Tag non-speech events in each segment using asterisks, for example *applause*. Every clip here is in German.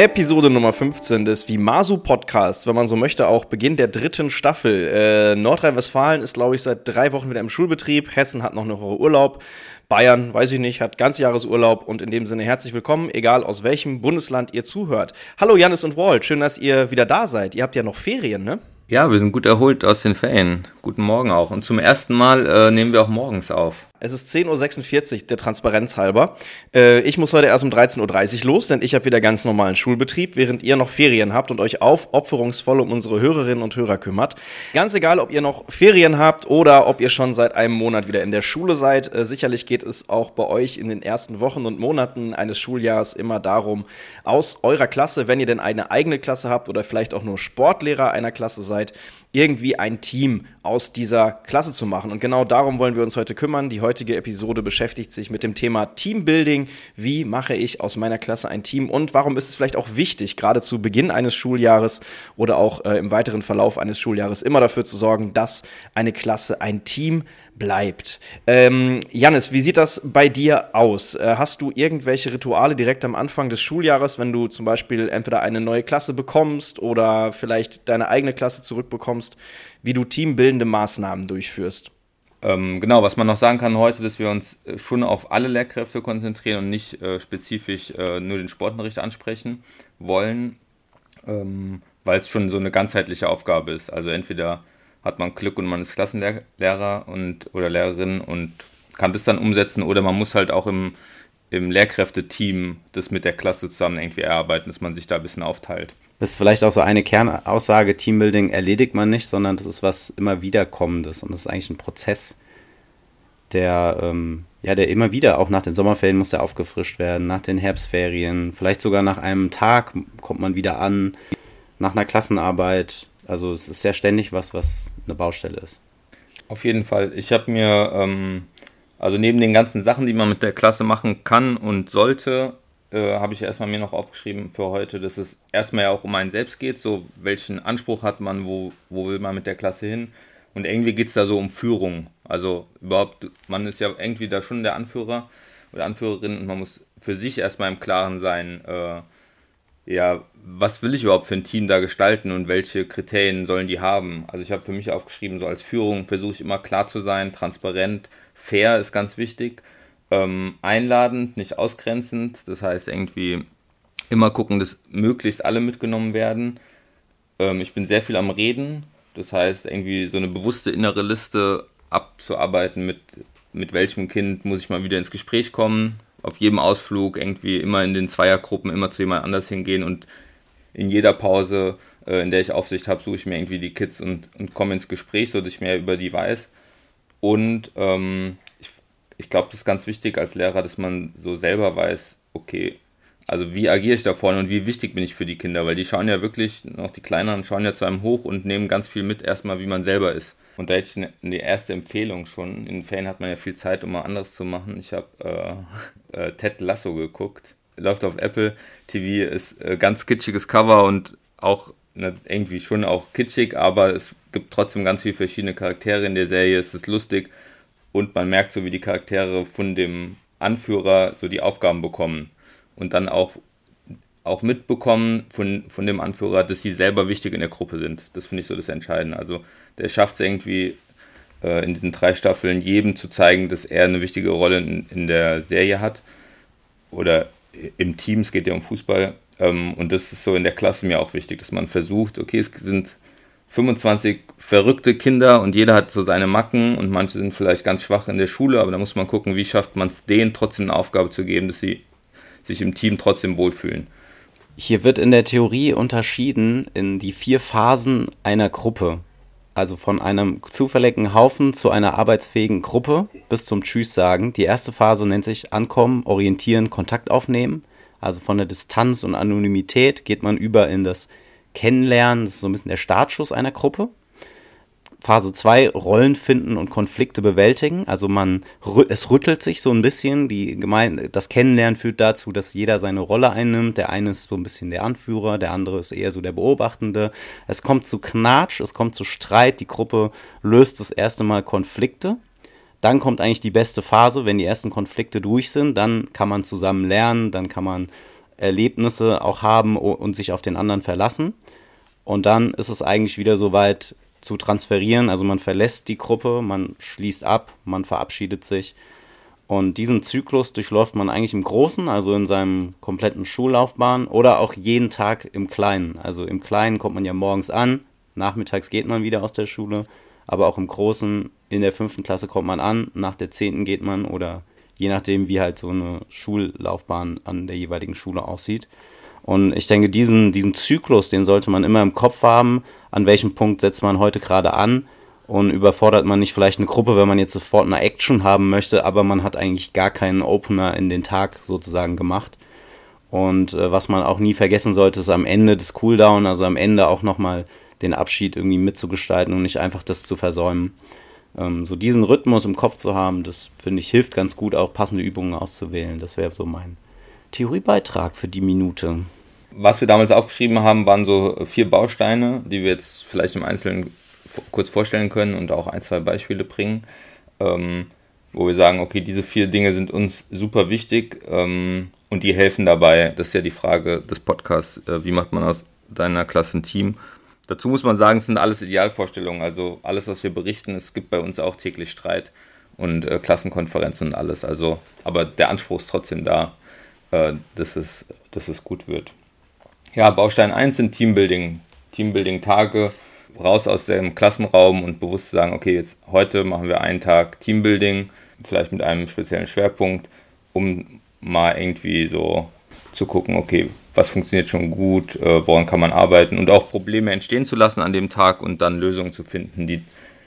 Episode Nummer 15 des Vimasu Podcasts, wenn man so möchte, auch Beginn der dritten Staffel. Äh, Nordrhein-Westfalen ist, glaube ich, seit drei Wochen wieder im Schulbetrieb. Hessen hat noch eine Woche Urlaub. Bayern, weiß ich nicht, hat ganz Jahresurlaub und in dem Sinne herzlich willkommen, egal aus welchem Bundesland ihr zuhört. Hallo Janis und Walt, schön, dass ihr wieder da seid. Ihr habt ja noch Ferien, ne? Ja, wir sind gut erholt aus den Ferien. Guten Morgen auch. Und zum ersten Mal äh, nehmen wir auch morgens auf. Es ist 10.46 Uhr, der Transparenz halber. Äh, ich muss heute erst um 13.30 Uhr los, denn ich habe wieder ganz normalen Schulbetrieb, während ihr noch Ferien habt und euch aufopferungsvoll um unsere Hörerinnen und Hörer kümmert. Ganz egal, ob ihr noch Ferien habt oder ob ihr schon seit einem Monat wieder in der Schule seid. Äh, sicherlich geht es auch bei euch in den ersten Wochen und Monaten eines Schuljahres immer darum, aus eurer Klasse, wenn ihr denn eine eigene Klasse habt oder vielleicht auch nur Sportlehrer einer Klasse seid, irgendwie ein Team aus dieser Klasse zu machen. Und genau darum wollen wir uns heute kümmern. Die heutige Episode beschäftigt sich mit dem Thema Teambuilding. Wie mache ich aus meiner Klasse ein Team und warum ist es vielleicht auch wichtig, gerade zu Beginn eines Schuljahres oder auch äh, im weiteren Verlauf eines Schuljahres immer dafür zu sorgen, dass eine Klasse ein Team bleibt. Ähm, Janis, wie sieht das bei dir aus? Äh, hast du irgendwelche Rituale direkt am Anfang des Schuljahres, wenn du zum Beispiel entweder eine neue Klasse bekommst oder vielleicht deine eigene Klasse zurückbekommst, wie du teambildende Maßnahmen durchführst? Ähm, genau, was man noch sagen kann heute, dass wir uns äh, schon auf alle Lehrkräfte konzentrieren und nicht äh, spezifisch äh, nur den Sportunterricht ansprechen wollen, ähm, weil es schon so eine ganzheitliche Aufgabe ist. Also entweder hat man Glück und man ist Klassenlehrer und, oder Lehrerin und kann das dann umsetzen oder man muss halt auch im, im Lehrkräfteteam das mit der Klasse zusammen irgendwie erarbeiten, dass man sich da ein bisschen aufteilt. Das ist vielleicht auch so eine Kernaussage, Teambuilding erledigt man nicht, sondern das ist was immer wiederkommendes und das ist eigentlich ein Prozess, der, ähm, ja, der immer wieder, auch nach den Sommerferien muss der aufgefrischt werden, nach den Herbstferien, vielleicht sogar nach einem Tag kommt man wieder an, nach einer Klassenarbeit. Also es ist sehr ständig was, was eine Baustelle ist. Auf jeden Fall. Ich habe mir, ähm, also neben den ganzen Sachen, die man mit der Klasse machen kann und sollte, äh, habe ich erstmal mir noch aufgeschrieben für heute, dass es erstmal ja auch um einen selbst geht, so welchen Anspruch hat man, wo, wo will man mit der Klasse hin. Und irgendwie geht es da so um Führung. Also überhaupt, man ist ja irgendwie da schon der Anführer oder Anführerin und man muss für sich erstmal im Klaren sein, äh, ja, was will ich überhaupt für ein Team da gestalten und welche Kriterien sollen die haben? Also ich habe für mich aufgeschrieben, so als Führung versuche ich immer klar zu sein, transparent, fair ist ganz wichtig, ähm, einladend, nicht ausgrenzend. Das heißt irgendwie immer gucken, dass möglichst alle mitgenommen werden. Ähm, ich bin sehr viel am Reden, das heißt irgendwie so eine bewusste innere Liste abzuarbeiten mit mit welchem Kind muss ich mal wieder ins Gespräch kommen, auf jedem Ausflug irgendwie immer in den Zweiergruppen immer zu jemand anders hingehen und in jeder Pause, äh, in der ich Aufsicht habe, suche ich mir irgendwie die Kids und, und komme ins Gespräch, sodass ich mehr über die weiß. Und ähm, ich, glaube, das ist ganz wichtig als Lehrer, dass man so selber weiß, okay, also wie agiere ich da vorne und wie wichtig bin ich für die Kinder, weil die schauen ja wirklich, noch die Kleineren schauen ja zu einem hoch und nehmen ganz viel mit, erstmal wie man selber ist. Und da hätte ich eine, eine erste Empfehlung schon. In den hat man ja viel Zeit, um mal anderes zu machen. Ich habe äh, äh, Ted Lasso geguckt. Läuft auf Apple TV, ist äh, ganz kitschiges Cover und auch ne, irgendwie schon auch kitschig, aber es gibt trotzdem ganz viele verschiedene Charaktere in der Serie. Es ist lustig und man merkt so, wie die Charaktere von dem Anführer so die Aufgaben bekommen und dann auch auch mitbekommen von, von dem Anführer, dass sie selber wichtig in der Gruppe sind. Das finde ich so das Entscheidende. Also der schafft es irgendwie äh, in diesen drei Staffeln jedem zu zeigen, dass er eine wichtige Rolle in, in der Serie hat oder im Team, es geht ja um Fußball. Ähm, und das ist so in der Klasse mir auch wichtig, dass man versucht, okay, es sind 25 verrückte Kinder und jeder hat so seine Macken und manche sind vielleicht ganz schwach in der Schule, aber da muss man gucken, wie schafft man es denen trotzdem eine Aufgabe zu geben, dass sie sich im Team trotzdem wohlfühlen. Hier wird in der Theorie unterschieden in die vier Phasen einer Gruppe. Also von einem zufälligen Haufen zu einer arbeitsfähigen Gruppe bis zum Tschüss sagen. Die erste Phase nennt sich Ankommen, Orientieren, Kontakt aufnehmen. Also von der Distanz und Anonymität geht man über in das Kennenlernen. Das ist so ein bisschen der Startschuss einer Gruppe. Phase 2 Rollen finden und Konflikte bewältigen. Also man es rüttelt sich so ein bisschen. Die Gemeinde, das Kennenlernen führt dazu, dass jeder seine Rolle einnimmt. Der eine ist so ein bisschen der Anführer, der andere ist eher so der Beobachtende. Es kommt zu Knatsch, es kommt zu Streit. Die Gruppe löst das erste Mal Konflikte. Dann kommt eigentlich die beste Phase, wenn die ersten Konflikte durch sind. Dann kann man zusammen lernen, dann kann man Erlebnisse auch haben und sich auf den anderen verlassen. Und dann ist es eigentlich wieder so weit zu transferieren. Also man verlässt die Gruppe, man schließt ab, man verabschiedet sich. Und diesen Zyklus durchläuft man eigentlich im Großen, also in seinem kompletten Schullaufbahn oder auch jeden Tag im Kleinen. Also im Kleinen kommt man ja morgens an, nachmittags geht man wieder aus der Schule, aber auch im Großen, in der fünften Klasse kommt man an, nach der zehnten geht man oder je nachdem, wie halt so eine Schullaufbahn an der jeweiligen Schule aussieht. Und ich denke, diesen, diesen Zyklus, den sollte man immer im Kopf haben, an welchem Punkt setzt man heute gerade an und überfordert man nicht vielleicht eine Gruppe, wenn man jetzt sofort eine Action haben möchte, aber man hat eigentlich gar keinen Opener in den Tag sozusagen gemacht. Und äh, was man auch nie vergessen sollte, ist am Ende des Cooldown, also am Ende auch nochmal den Abschied irgendwie mitzugestalten und nicht einfach das zu versäumen. Ähm, so diesen Rhythmus im Kopf zu haben, das finde ich hilft ganz gut, auch passende Übungen auszuwählen. Das wäre so mein Theoriebeitrag für die Minute. Was wir damals aufgeschrieben haben, waren so vier Bausteine, die wir jetzt vielleicht im Einzelnen kurz vorstellen können und auch ein, zwei Beispiele bringen, ähm, wo wir sagen, okay, diese vier Dinge sind uns super wichtig ähm, und die helfen dabei. Das ist ja die Frage des Podcasts, äh, wie macht man aus deiner Klasse ein Team? Dazu muss man sagen, es sind alles Idealvorstellungen. Also alles, was wir berichten, es gibt bei uns auch täglich Streit und äh, Klassenkonferenzen und alles. Also, aber der Anspruch ist trotzdem da, äh, dass, es, dass es gut wird. Ja, Baustein 1 sind Teambuilding. Teambuilding-Tage, raus aus dem Klassenraum und bewusst sagen, okay, jetzt heute machen wir einen Tag Teambuilding, vielleicht mit einem speziellen Schwerpunkt, um mal irgendwie so zu gucken, okay, was funktioniert schon gut, äh, woran kann man arbeiten und auch Probleme entstehen zu lassen an dem Tag und dann Lösungen zu finden, die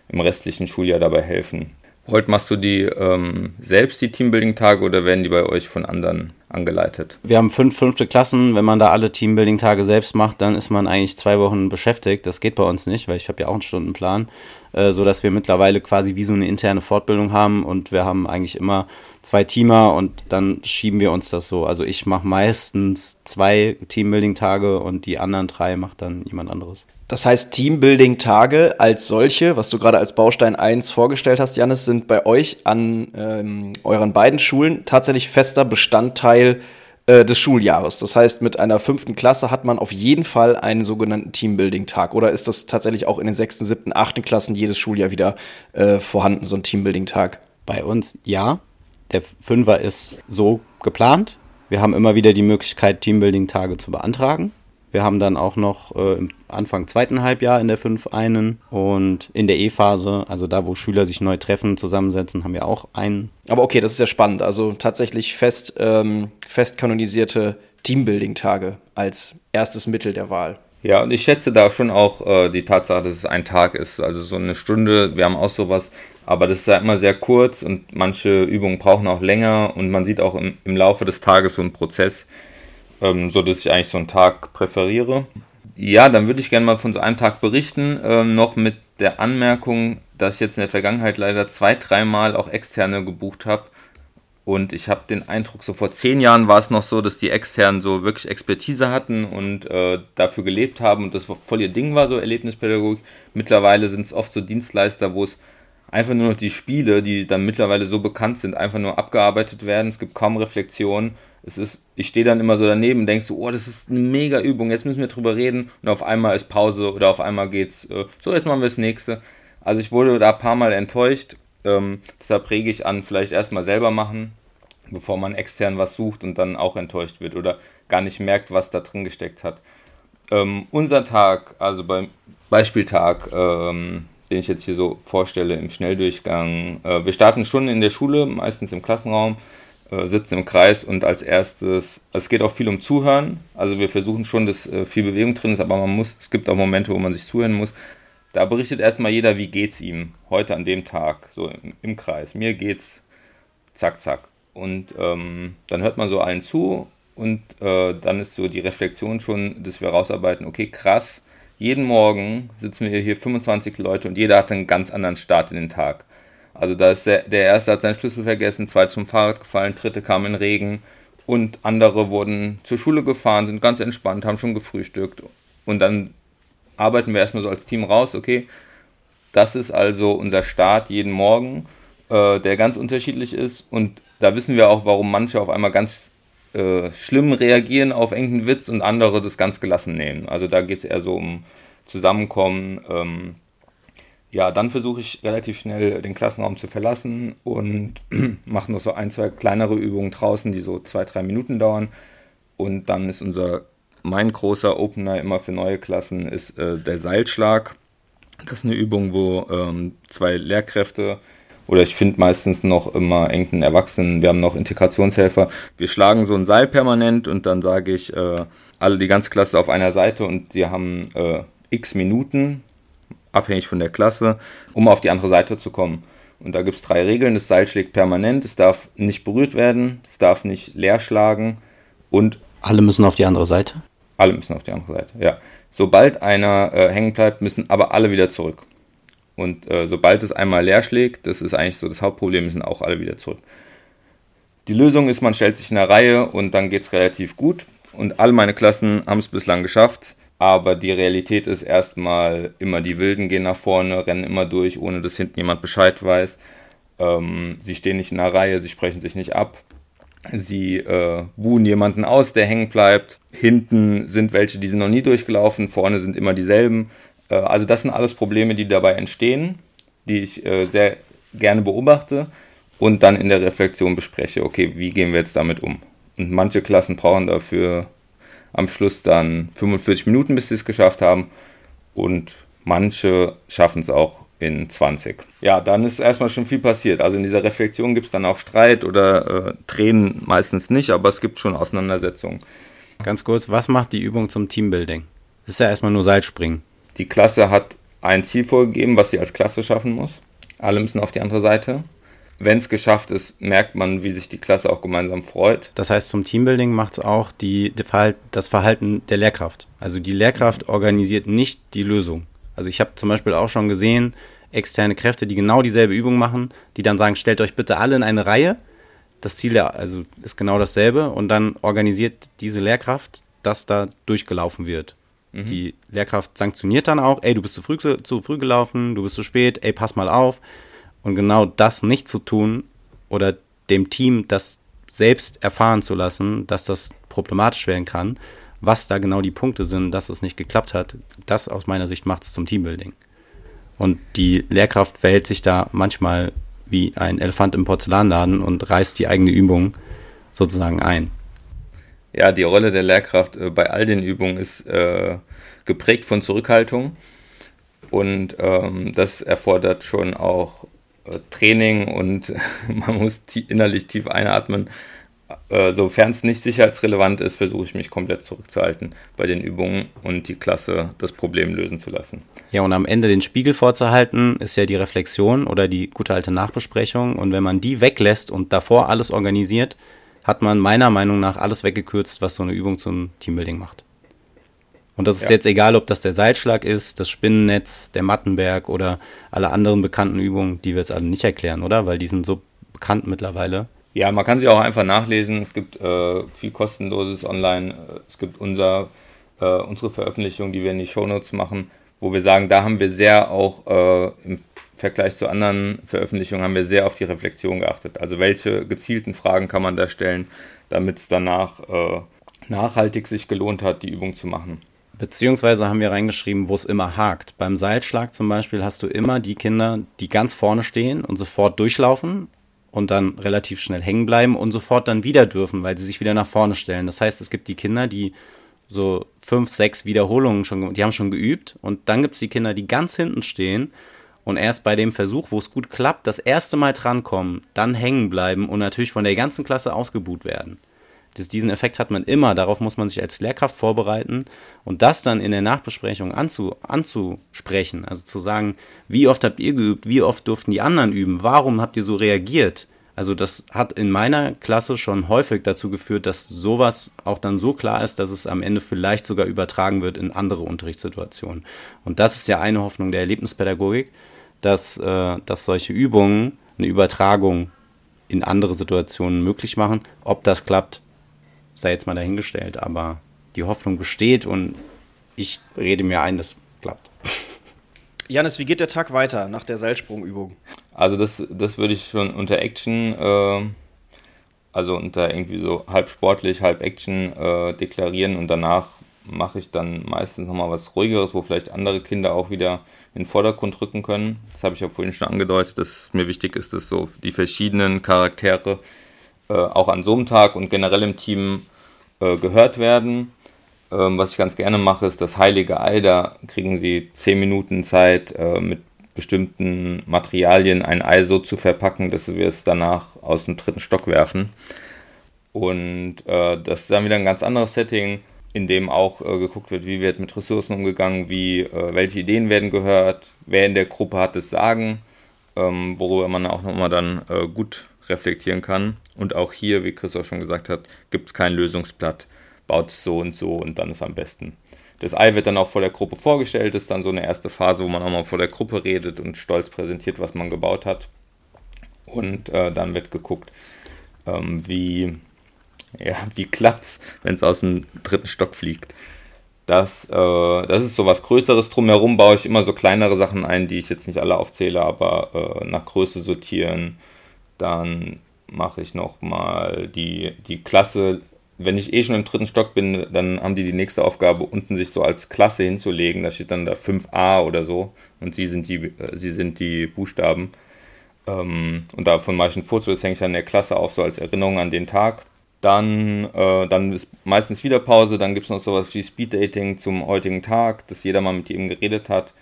im restlichen Schuljahr dabei helfen. Holt, machst du die ähm, selbst, die Teambuilding-Tage, oder werden die bei euch von anderen angeleitet? Wir haben fünf fünfte Klassen. Wenn man da alle Teambuilding-Tage selbst macht, dann ist man eigentlich zwei Wochen beschäftigt. Das geht bei uns nicht, weil ich habe ja auch einen Stundenplan, äh, so dass wir mittlerweile quasi wie so eine interne Fortbildung haben und wir haben eigentlich immer zwei Teamer und dann schieben wir uns das so. Also ich mache meistens zwei Teambuilding-Tage und die anderen drei macht dann jemand anderes. Das heißt, Teambuilding-Tage als solche, was du gerade als Baustein 1 vorgestellt hast, Janis, sind bei euch an ähm, euren beiden Schulen tatsächlich fester Bestandteil äh, des Schuljahres. Das heißt, mit einer fünften Klasse hat man auf jeden Fall einen sogenannten Teambuilding-Tag. Oder ist das tatsächlich auch in den sechsten, siebten, achten Klassen jedes Schuljahr wieder äh, vorhanden, so ein Teambuilding-Tag? Bei uns ja. Der Fünfer ist so geplant. Wir haben immer wieder die Möglichkeit, Teambuilding-Tage zu beantragen. Wir haben dann auch noch äh, im Anfang zweiten Halbjahr in der 5 einen und in der E-Phase, also da, wo Schüler sich neu treffen, zusammensetzen, haben wir auch einen. Aber okay, das ist ja spannend. Also tatsächlich fest, ähm, fest kanonisierte Teambuilding-Tage als erstes Mittel der Wahl. Ja, und ich schätze da schon auch äh, die Tatsache, dass es ein Tag ist. Also so eine Stunde, wir haben auch sowas, aber das ist ja immer sehr kurz und manche Übungen brauchen auch länger und man sieht auch im, im Laufe des Tages so einen Prozess ähm, so dass ich eigentlich so einen Tag präferiere. Ja, dann würde ich gerne mal von so einem Tag berichten, ähm, noch mit der Anmerkung, dass ich jetzt in der Vergangenheit leider zwei, dreimal auch externe gebucht habe. Und ich habe den Eindruck, so vor zehn Jahren war es noch so, dass die externen so wirklich Expertise hatten und äh, dafür gelebt haben und das voll ihr Ding war, so Erlebnispädagogik. Mittlerweile sind es oft so Dienstleister, wo es einfach nur noch die Spiele, die dann mittlerweile so bekannt sind, einfach nur abgearbeitet werden. Es gibt kaum Reflexion es ist, ich stehe dann immer so daneben und denkst so, oh, das ist eine mega Übung, jetzt müssen wir drüber reden und auf einmal ist Pause oder auf einmal geht's, äh, so, jetzt machen wir das nächste. Also ich wurde da ein paar Mal enttäuscht, ähm, deshalb rege ich an, vielleicht erstmal selber machen, bevor man extern was sucht und dann auch enttäuscht wird oder gar nicht merkt, was da drin gesteckt hat. Ähm, unser Tag, also beim Beispieltag, ähm, den ich jetzt hier so vorstelle im Schnelldurchgang, äh, wir starten schon in der Schule, meistens im Klassenraum, äh, sitzen im Kreis und als erstes, es geht auch viel um Zuhören. Also wir versuchen schon, dass äh, viel Bewegung drin ist, aber man muss, es gibt auch Momente, wo man sich zuhören muss. Da berichtet erstmal jeder, wie geht's ihm heute an dem Tag, so im, im Kreis. Mir geht's zack, zack. Und ähm, dann hört man so allen zu und äh, dann ist so die Reflexion schon, dass wir rausarbeiten, okay, krass, jeden Morgen sitzen wir hier 25 Leute und jeder hat einen ganz anderen Start in den Tag. Also da ist der, der erste hat seinen Schlüssel vergessen, zweite zum Fahrrad gefallen, dritte kam in Regen und andere wurden zur Schule gefahren, sind ganz entspannt, haben schon gefrühstückt und dann arbeiten wir erstmal so als Team raus, okay, das ist also unser Start jeden Morgen, äh, der ganz unterschiedlich ist und da wissen wir auch, warum manche auf einmal ganz äh, schlimm reagieren auf irgendeinen Witz und andere das ganz gelassen nehmen. Also da geht es eher so um Zusammenkommen. Ähm, ja, dann versuche ich relativ schnell den Klassenraum zu verlassen und *clears throat* mache noch so ein, zwei kleinere Übungen draußen, die so zwei, drei Minuten dauern. Und dann ist unser, mein großer Opener immer für neue Klassen ist äh, der Seilschlag. Das ist eine Übung, wo ähm, zwei Lehrkräfte oder ich finde meistens noch immer irgendeinen Erwachsenen, wir haben noch Integrationshelfer. Wir schlagen so ein Seil permanent und dann sage ich, äh, alle die ganze Klasse auf einer Seite und sie haben äh, x Minuten, abhängig von der Klasse, um auf die andere Seite zu kommen. Und da gibt es drei Regeln. Das Seil schlägt permanent, es darf nicht berührt werden, es darf nicht leer schlagen und. Alle müssen auf die andere Seite? Alle müssen auf die andere Seite, ja. Sobald einer äh, hängen bleibt, müssen aber alle wieder zurück. Und äh, sobald es einmal leer schlägt, das ist eigentlich so das Hauptproblem, müssen auch alle wieder zurück. Die Lösung ist, man stellt sich in eine Reihe und dann geht es relativ gut. Und alle meine Klassen haben es bislang geschafft. Aber die Realität ist erstmal immer, die Wilden gehen nach vorne, rennen immer durch, ohne dass hinten jemand Bescheid weiß. Ähm, sie stehen nicht in einer Reihe, sie sprechen sich nicht ab. Sie äh, buhen jemanden aus, der hängen bleibt. Hinten sind welche, die sind noch nie durchgelaufen, vorne sind immer dieselben. Äh, also das sind alles Probleme, die dabei entstehen, die ich äh, sehr gerne beobachte und dann in der Reflexion bespreche, okay, wie gehen wir jetzt damit um? Und manche Klassen brauchen dafür am Schluss dann 45 Minuten, bis sie es geschafft haben und manche schaffen es auch in 20. Ja, dann ist erstmal schon viel passiert. Also in dieser Reflexion gibt es dann auch Streit oder äh, Tränen meistens nicht, aber es gibt schon Auseinandersetzungen. Ganz kurz, was macht die Übung zum Teambuilding? Das ist ja erstmal nur Seilspringen. Die Klasse hat ein Ziel vorgegeben, was sie als Klasse schaffen muss. Alle müssen auf die andere Seite. Wenn es geschafft ist, merkt man, wie sich die Klasse auch gemeinsam freut. Das heißt, zum Teambuilding macht es auch die, das Verhalten der Lehrkraft. Also die Lehrkraft organisiert nicht die Lösung. Also ich habe zum Beispiel auch schon gesehen, externe Kräfte, die genau dieselbe Übung machen, die dann sagen, stellt euch bitte alle in eine Reihe. Das Ziel ja, also ist genau dasselbe und dann organisiert diese Lehrkraft, dass da durchgelaufen wird. Mhm. Die Lehrkraft sanktioniert dann auch, ey, du bist zu früh, zu früh gelaufen, du bist zu spät, ey, pass mal auf. Und genau das nicht zu tun oder dem Team das selbst erfahren zu lassen, dass das problematisch werden kann, was da genau die Punkte sind, dass es nicht geklappt hat, das aus meiner Sicht macht es zum Teambuilding. Und die Lehrkraft verhält sich da manchmal wie ein Elefant im Porzellanladen und reißt die eigene Übung sozusagen ein. Ja, die Rolle der Lehrkraft äh, bei all den Übungen ist äh, geprägt von Zurückhaltung und ähm, das erfordert schon auch äh, Training und *laughs* man muss innerlich tief einatmen. Äh, Sofern es nicht sicherheitsrelevant ist, versuche ich mich komplett zurückzuhalten bei den Übungen und die Klasse das Problem lösen zu lassen. Ja, und am Ende den Spiegel vorzuhalten, ist ja die Reflexion oder die gute alte Nachbesprechung. Und wenn man die weglässt und davor alles organisiert, hat man meiner Meinung nach alles weggekürzt, was so eine Übung zum Teambuilding macht. Und das ist ja. jetzt egal, ob das der Seilschlag ist, das Spinnennetz, der Mattenberg oder alle anderen bekannten Übungen, die wir jetzt alle nicht erklären, oder? Weil die sind so bekannt mittlerweile. Ja, man kann sie auch einfach nachlesen. Es gibt äh, viel kostenloses online. Es gibt unser, äh, unsere Veröffentlichung, die wir in die Shownotes machen, wo wir sagen, da haben wir sehr auch äh, im Vergleich zu anderen Veröffentlichungen haben wir sehr auf die Reflexion geachtet. Also welche gezielten Fragen kann man da stellen, damit es danach äh, nachhaltig sich gelohnt hat, die Übung zu machen. Beziehungsweise haben wir reingeschrieben, wo es immer hakt. Beim Seilschlag zum Beispiel hast du immer die Kinder, die ganz vorne stehen und sofort durchlaufen und dann relativ schnell hängen bleiben und sofort dann wieder dürfen, weil sie sich wieder nach vorne stellen. Das heißt, es gibt die Kinder, die so fünf, sechs Wiederholungen schon, die haben schon geübt und dann gibt es die Kinder, die ganz hinten stehen und erst bei dem Versuch, wo es gut klappt, das erste Mal drankommen, dann hängen bleiben und natürlich von der ganzen Klasse ausgebuht werden. Das, diesen Effekt hat man immer, darauf muss man sich als Lehrkraft vorbereiten und das dann in der Nachbesprechung anzu, anzusprechen, also zu sagen, wie oft habt ihr geübt, wie oft durften die anderen üben, warum habt ihr so reagiert? Also das hat in meiner Klasse schon häufig dazu geführt, dass sowas auch dann so klar ist, dass es am Ende vielleicht sogar übertragen wird in andere Unterrichtssituationen. Und das ist ja eine Hoffnung der Erlebnispädagogik, dass, äh, dass solche Übungen eine Übertragung in andere Situationen möglich machen. Ob das klappt, sei jetzt mal dahingestellt, aber die Hoffnung besteht und ich rede mir ein, das klappt. *laughs* Janis, wie geht der Tag weiter nach der Seilsprungübung? Also das, das würde ich schon unter Action äh, also unter irgendwie so halb sportlich, halb Action äh, deklarieren und danach mache ich dann meistens nochmal was ruhigeres, wo vielleicht andere Kinder auch wieder in den Vordergrund rücken können. Das habe ich ja vorhin schon angedeutet, dass mir wichtig ist, dass so die verschiedenen Charaktere äh, auch an so einem Tag und generell im Team äh, gehört werden. Ähm, was ich ganz gerne mache, ist das Heilige Ei. Da kriegen sie zehn Minuten Zeit, äh, mit bestimmten Materialien ein Ei so zu verpacken, dass wir es danach aus dem dritten Stock werfen. Und äh, das ist dann wieder ein ganz anderes Setting, in dem auch äh, geguckt wird, wie wird mit Ressourcen umgegangen, wie, äh, welche Ideen werden gehört, wer in der Gruppe hat das Sagen, ähm, worüber man auch nochmal dann äh, gut reflektieren kann. Und auch hier, wie Christoph schon gesagt hat, gibt es kein Lösungsblatt, baut es so und so und dann ist am besten. Das Ei wird dann auch vor der Gruppe vorgestellt, ist dann so eine erste Phase, wo man auch mal vor der Gruppe redet und stolz präsentiert, was man gebaut hat. Und äh, dann wird geguckt, ähm, wie, ja, wie klappt's, wenn es aus dem dritten Stock fliegt. Das, äh, das ist so was Größeres. Drumherum baue ich immer so kleinere Sachen ein, die ich jetzt nicht alle aufzähle, aber äh, nach Größe sortieren. Dann mache ich nochmal die, die Klasse wenn ich eh schon im dritten Stock bin, dann haben die die nächste Aufgabe, unten sich so als Klasse hinzulegen. Da steht dann da 5a oder so und sie sind die, äh, sie sind die Buchstaben. Ähm, und davon mache ich ein Foto, das hänge ich dann in der Klasse auf, so als Erinnerung an den Tag. Dann, äh, dann ist meistens wieder Pause, dann gibt es noch sowas wie Speeddating zum heutigen Tag, dass jeder mal mit jedem geredet hat.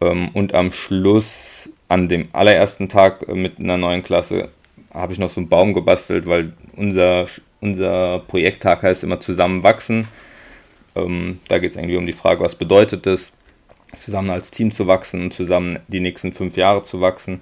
Ähm, und am Schluss, an dem allerersten Tag äh, mit einer neuen Klasse, habe ich noch so einen Baum gebastelt, weil unser unser Projekttag heißt immer Zusammenwachsen. Ähm, da geht es irgendwie um die Frage, was bedeutet es, zusammen als Team zu wachsen und zusammen die nächsten fünf Jahre zu wachsen.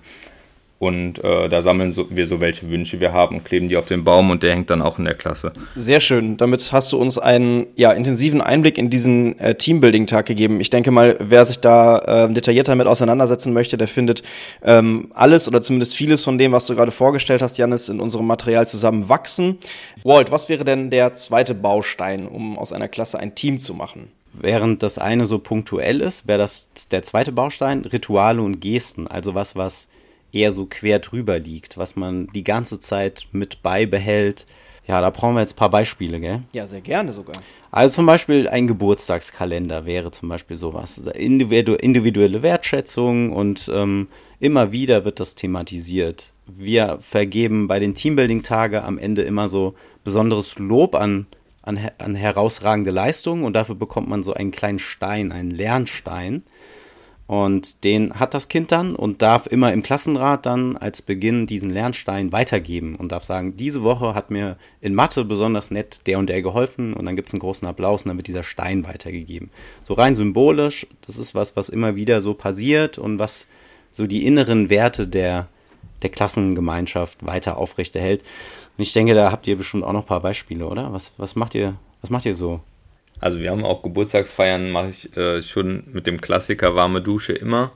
Und äh, da sammeln so, wir so, welche Wünsche wir haben, kleben die auf den Baum und der hängt dann auch in der Klasse. Sehr schön. Damit hast du uns einen ja, intensiven Einblick in diesen äh, Teambuilding-Tag gegeben. Ich denke mal, wer sich da äh, detaillierter mit auseinandersetzen möchte, der findet ähm, alles oder zumindest vieles von dem, was du gerade vorgestellt hast, Janis, in unserem Material zusammenwachsen. Walt, was wäre denn der zweite Baustein, um aus einer Klasse ein Team zu machen? Während das eine so punktuell ist, wäre das der zweite Baustein Rituale und Gesten. Also was, was eher so quer drüber liegt, was man die ganze Zeit mit beibehält. Ja, da brauchen wir jetzt ein paar Beispiele, gell? Ja, sehr gerne sogar. Also zum Beispiel ein Geburtstagskalender wäre zum Beispiel sowas. Individu individuelle Wertschätzung und ähm, immer wieder wird das thematisiert. Wir vergeben bei den Teambuilding-Tage am Ende immer so besonderes Lob an, an, an herausragende Leistungen und dafür bekommt man so einen kleinen Stein, einen Lernstein. Und den hat das Kind dann und darf immer im Klassenrat dann als Beginn diesen Lernstein weitergeben und darf sagen, diese Woche hat mir in Mathe besonders nett der und der geholfen und dann gibt es einen großen Applaus und dann wird dieser Stein weitergegeben. So rein symbolisch, das ist was, was immer wieder so passiert und was so die inneren Werte der, der Klassengemeinschaft weiter aufrechterhält. Und ich denke, da habt ihr bestimmt auch noch ein paar Beispiele, oder? Was, was macht ihr, was macht ihr so? Also wir haben auch Geburtstagsfeiern, mache ich äh, schon mit dem Klassiker warme Dusche immer.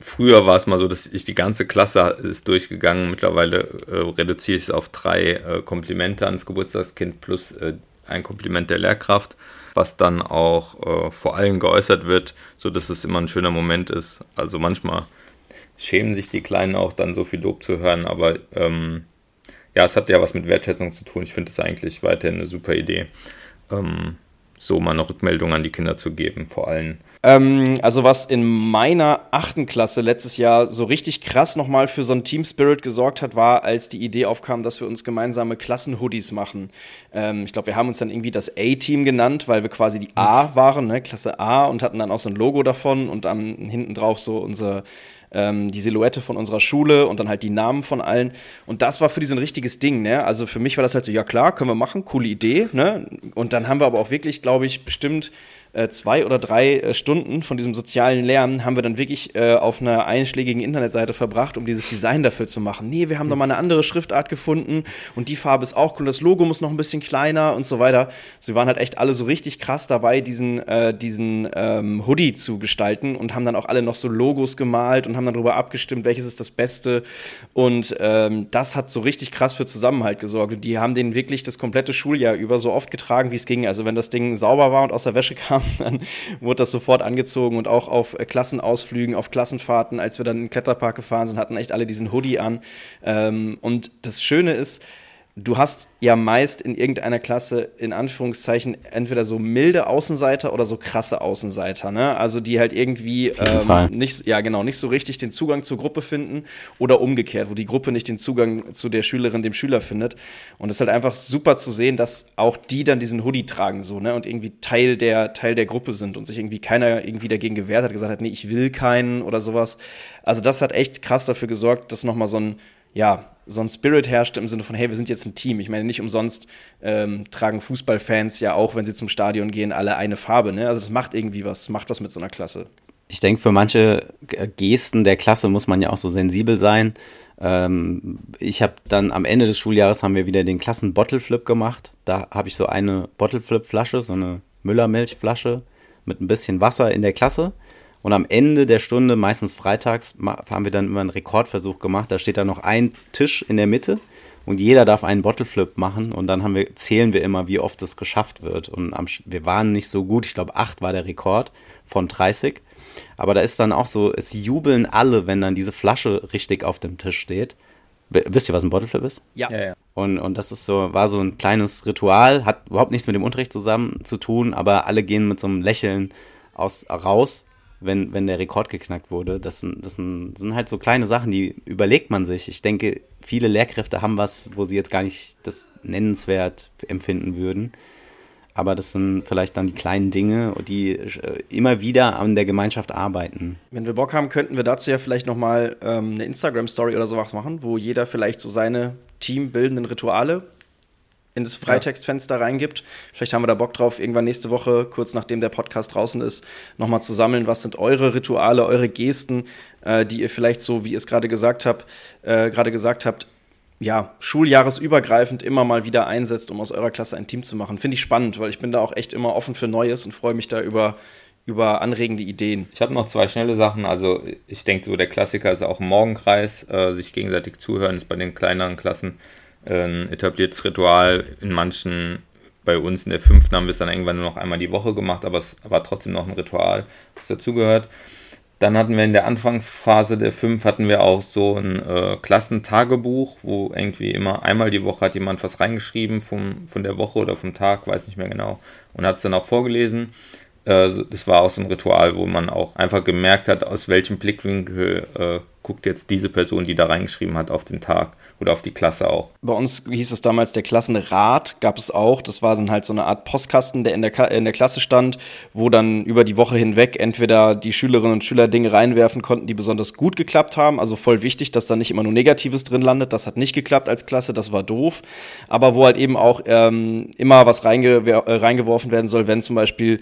Früher war es mal so, dass ich die ganze Klasse ist durchgegangen. Mittlerweile äh, reduziere ich es auf drei äh, Komplimente ans Geburtstagskind plus äh, ein Kompliment der Lehrkraft, was dann auch äh, vor allem geäußert wird, sodass es immer ein schöner Moment ist. Also manchmal schämen sich die Kleinen auch dann so viel Lob zu hören, aber ähm, ja, es hat ja was mit Wertschätzung zu tun. Ich finde es eigentlich weiterhin eine super Idee. Ähm, so mal eine Rückmeldung an die Kinder zu geben, vor allem. Ähm, also was in meiner achten Klasse letztes Jahr so richtig krass nochmal für so ein Team Spirit gesorgt hat, war, als die Idee aufkam, dass wir uns gemeinsame Klassenhoodies machen. Ähm, ich glaube, wir haben uns dann irgendwie das A-Team genannt, weil wir quasi die A waren, ne, Klasse A, und hatten dann auch so ein Logo davon und dann hinten drauf so unser ähm, die Silhouette von unserer Schule und dann halt die Namen von allen. Und das war für die so ein richtiges Ding, ne? Also für mich war das halt so, ja klar, können wir machen, coole Idee, ne? Und dann haben wir aber auch wirklich, glaube ich, bestimmt äh, zwei oder drei äh, Stunden von diesem sozialen Lernen haben wir dann wirklich äh, auf einer einschlägigen Internetseite verbracht, um dieses Design dafür zu machen. Nee, wir haben da mal eine andere Schriftart gefunden und die Farbe ist auch cool, das Logo muss noch ein bisschen kleiner und so weiter. Sie waren halt echt alle so richtig krass dabei, diesen, äh, diesen ähm, Hoodie zu gestalten und haben dann auch alle noch so Logos gemalt und haben dann darüber abgestimmt, welches ist das Beste. Und ähm, das hat so richtig krass für Zusammenhalt gesorgt. Und die haben den wirklich das komplette Schuljahr über so oft getragen, wie es ging. Also wenn das Ding sauber war und aus der Wäsche kam, *laughs* dann wurde das sofort angezogen und auch auf äh, Klassenausflügen, auf Klassenfahrten, als wir dann in den Kletterpark gefahren sind, hatten echt alle diesen Hoodie an. Ähm, und das Schöne ist, du hast ja meist in irgendeiner Klasse in Anführungszeichen entweder so milde Außenseiter oder so krasse Außenseiter, ne? Also die halt irgendwie ähm, nicht, ja genau, nicht so richtig den Zugang zur Gruppe finden oder umgekehrt, wo die Gruppe nicht den Zugang zu der Schülerin, dem Schüler findet. Und es ist halt einfach super zu sehen, dass auch die dann diesen Hoodie tragen, so, ne? Und irgendwie Teil der, Teil der Gruppe sind und sich irgendwie keiner irgendwie dagegen gewehrt hat, gesagt hat, nee, ich will keinen oder sowas. Also das hat echt krass dafür gesorgt, dass nochmal so ein ja, so ein Spirit herrscht im Sinne von, hey, wir sind jetzt ein Team. Ich meine, nicht umsonst ähm, tragen Fußballfans ja auch, wenn sie zum Stadion gehen, alle eine Farbe. Ne? Also das macht irgendwie was, macht was mit so einer Klasse. Ich denke, für manche Gesten der Klasse muss man ja auch so sensibel sein. Ähm, ich habe dann am Ende des Schuljahres haben wir wieder den Klassen Bottleflip gemacht. Da habe ich so eine Bottleflip-Flasche, so eine Müllermilchflasche mit ein bisschen Wasser in der Klasse. Und am Ende der Stunde, meistens freitags, haben wir dann immer einen Rekordversuch gemacht. Da steht dann noch ein Tisch in der Mitte und jeder darf einen Bottleflip machen und dann haben wir, zählen wir immer, wie oft es geschafft wird. Und am, wir waren nicht so gut, ich glaube, acht war der Rekord von 30. Aber da ist dann auch so, es jubeln alle, wenn dann diese Flasche richtig auf dem Tisch steht. Wisst ihr, was ein Bottleflip ist? Ja. ja, ja. Und, und das ist so, war so ein kleines Ritual, hat überhaupt nichts mit dem Unterricht zusammen zu tun, aber alle gehen mit so einem Lächeln aus, raus wenn, wenn der Rekord geknackt wurde. Das, sind, das sind, sind halt so kleine Sachen, die überlegt man sich. Ich denke, viele Lehrkräfte haben was, wo sie jetzt gar nicht das nennenswert empfinden würden. Aber das sind vielleicht dann die kleinen Dinge, die äh, immer wieder an der Gemeinschaft arbeiten. Wenn wir Bock haben, könnten wir dazu ja vielleicht nochmal ähm, eine Instagram-Story oder sowas machen, wo jeder vielleicht so seine teambildenden Rituale in das Freitextfenster reingibt. Vielleicht haben wir da Bock drauf, irgendwann nächste Woche, kurz nachdem der Podcast draußen ist, nochmal zu sammeln, was sind eure Rituale, eure Gesten, äh, die ihr vielleicht so, wie ihr es gerade gesagt habt, äh, gerade gesagt habt, ja, schuljahresübergreifend immer mal wieder einsetzt, um aus eurer Klasse ein Team zu machen. Finde ich spannend, weil ich bin da auch echt immer offen für Neues und freue mich da über, über anregende Ideen. Ich habe noch zwei schnelle Sachen. Also ich denke, so der Klassiker ist auch im Morgenkreis, äh, sich gegenseitig zuhören, ist bei den kleineren Klassen ein etabliertes Ritual. In manchen, bei uns in der fünften haben wir es dann irgendwann nur noch einmal die Woche gemacht, aber es war trotzdem noch ein Ritual, was dazugehört. Dann hatten wir in der Anfangsphase der fünf hatten wir auch so ein äh, Klassentagebuch, wo irgendwie immer einmal die Woche hat jemand was reingeschrieben vom, von der Woche oder vom Tag, weiß nicht mehr genau, und hat es dann auch vorgelesen. Äh, das war auch so ein Ritual, wo man auch einfach gemerkt hat, aus welchem Blickwinkel äh, guckt jetzt diese Person, die da reingeschrieben hat, auf den Tag oder auf die Klasse auch. Bei uns hieß es damals der Klassenrat, gab es auch. Das war dann halt so eine Art Postkasten, der in der, in der Klasse stand, wo dann über die Woche hinweg entweder die Schülerinnen und Schüler Dinge reinwerfen konnten, die besonders gut geklappt haben. Also voll wichtig, dass da nicht immer nur Negatives drin landet. Das hat nicht geklappt als Klasse, das war doof. Aber wo halt eben auch ähm, immer was reinge äh, reingeworfen werden soll, wenn zum Beispiel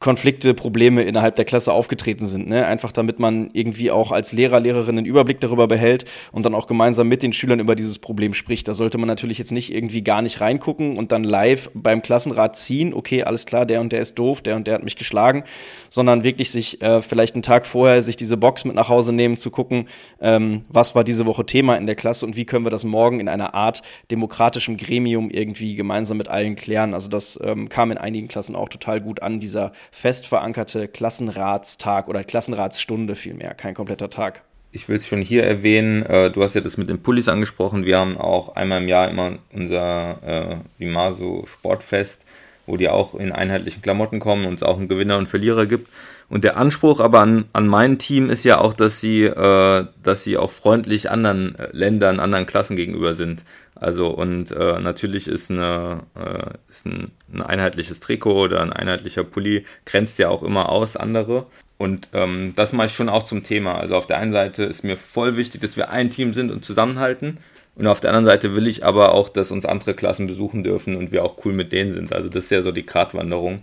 Konflikte, Probleme innerhalb der Klasse aufgetreten sind. Ne? Einfach damit man irgendwie auch als Lehrer, Lehrerin einen Überblick darüber behält und dann auch gemeinsam mit den Schülern über dieses Problem spricht. Da sollte man natürlich jetzt nicht irgendwie gar nicht reingucken und dann live beim Klassenrat ziehen, okay, alles klar, der und der ist doof, der und der hat mich geschlagen, sondern wirklich sich äh, vielleicht einen Tag vorher sich diese Box mit nach Hause nehmen, zu gucken, ähm, was war diese Woche Thema in der Klasse und wie können wir das morgen in einer Art demokratischem Gremium irgendwie gemeinsam mit allen klären. Also das ähm, kam in einigen Klassen auch total gut an, dieser fest verankerte Klassenratstag oder Klassenratsstunde vielmehr, kein kompletter Tag. Ich will es schon hier erwähnen, äh, du hast ja das mit den Pullis angesprochen. Wir haben auch einmal im Jahr immer unser äh, Vimaso Sportfest, wo die auch in einheitlichen Klamotten kommen und es auch einen Gewinner und Verlierer gibt. Und der Anspruch aber an, an mein Team ist ja auch, dass sie, äh, dass sie auch freundlich anderen äh, Ländern, anderen Klassen gegenüber sind. Also und äh, natürlich ist, eine, äh, ist ein, ein, einheitliches Trikot oder ein einheitlicher Pulli, grenzt ja auch immer aus andere. Und ähm, das mache ich schon auch zum Thema. Also auf der einen Seite ist mir voll wichtig, dass wir ein Team sind und zusammenhalten. Und auf der anderen Seite will ich aber auch, dass uns andere Klassen besuchen dürfen und wir auch cool mit denen sind. Also das ist ja so die Gratwanderung.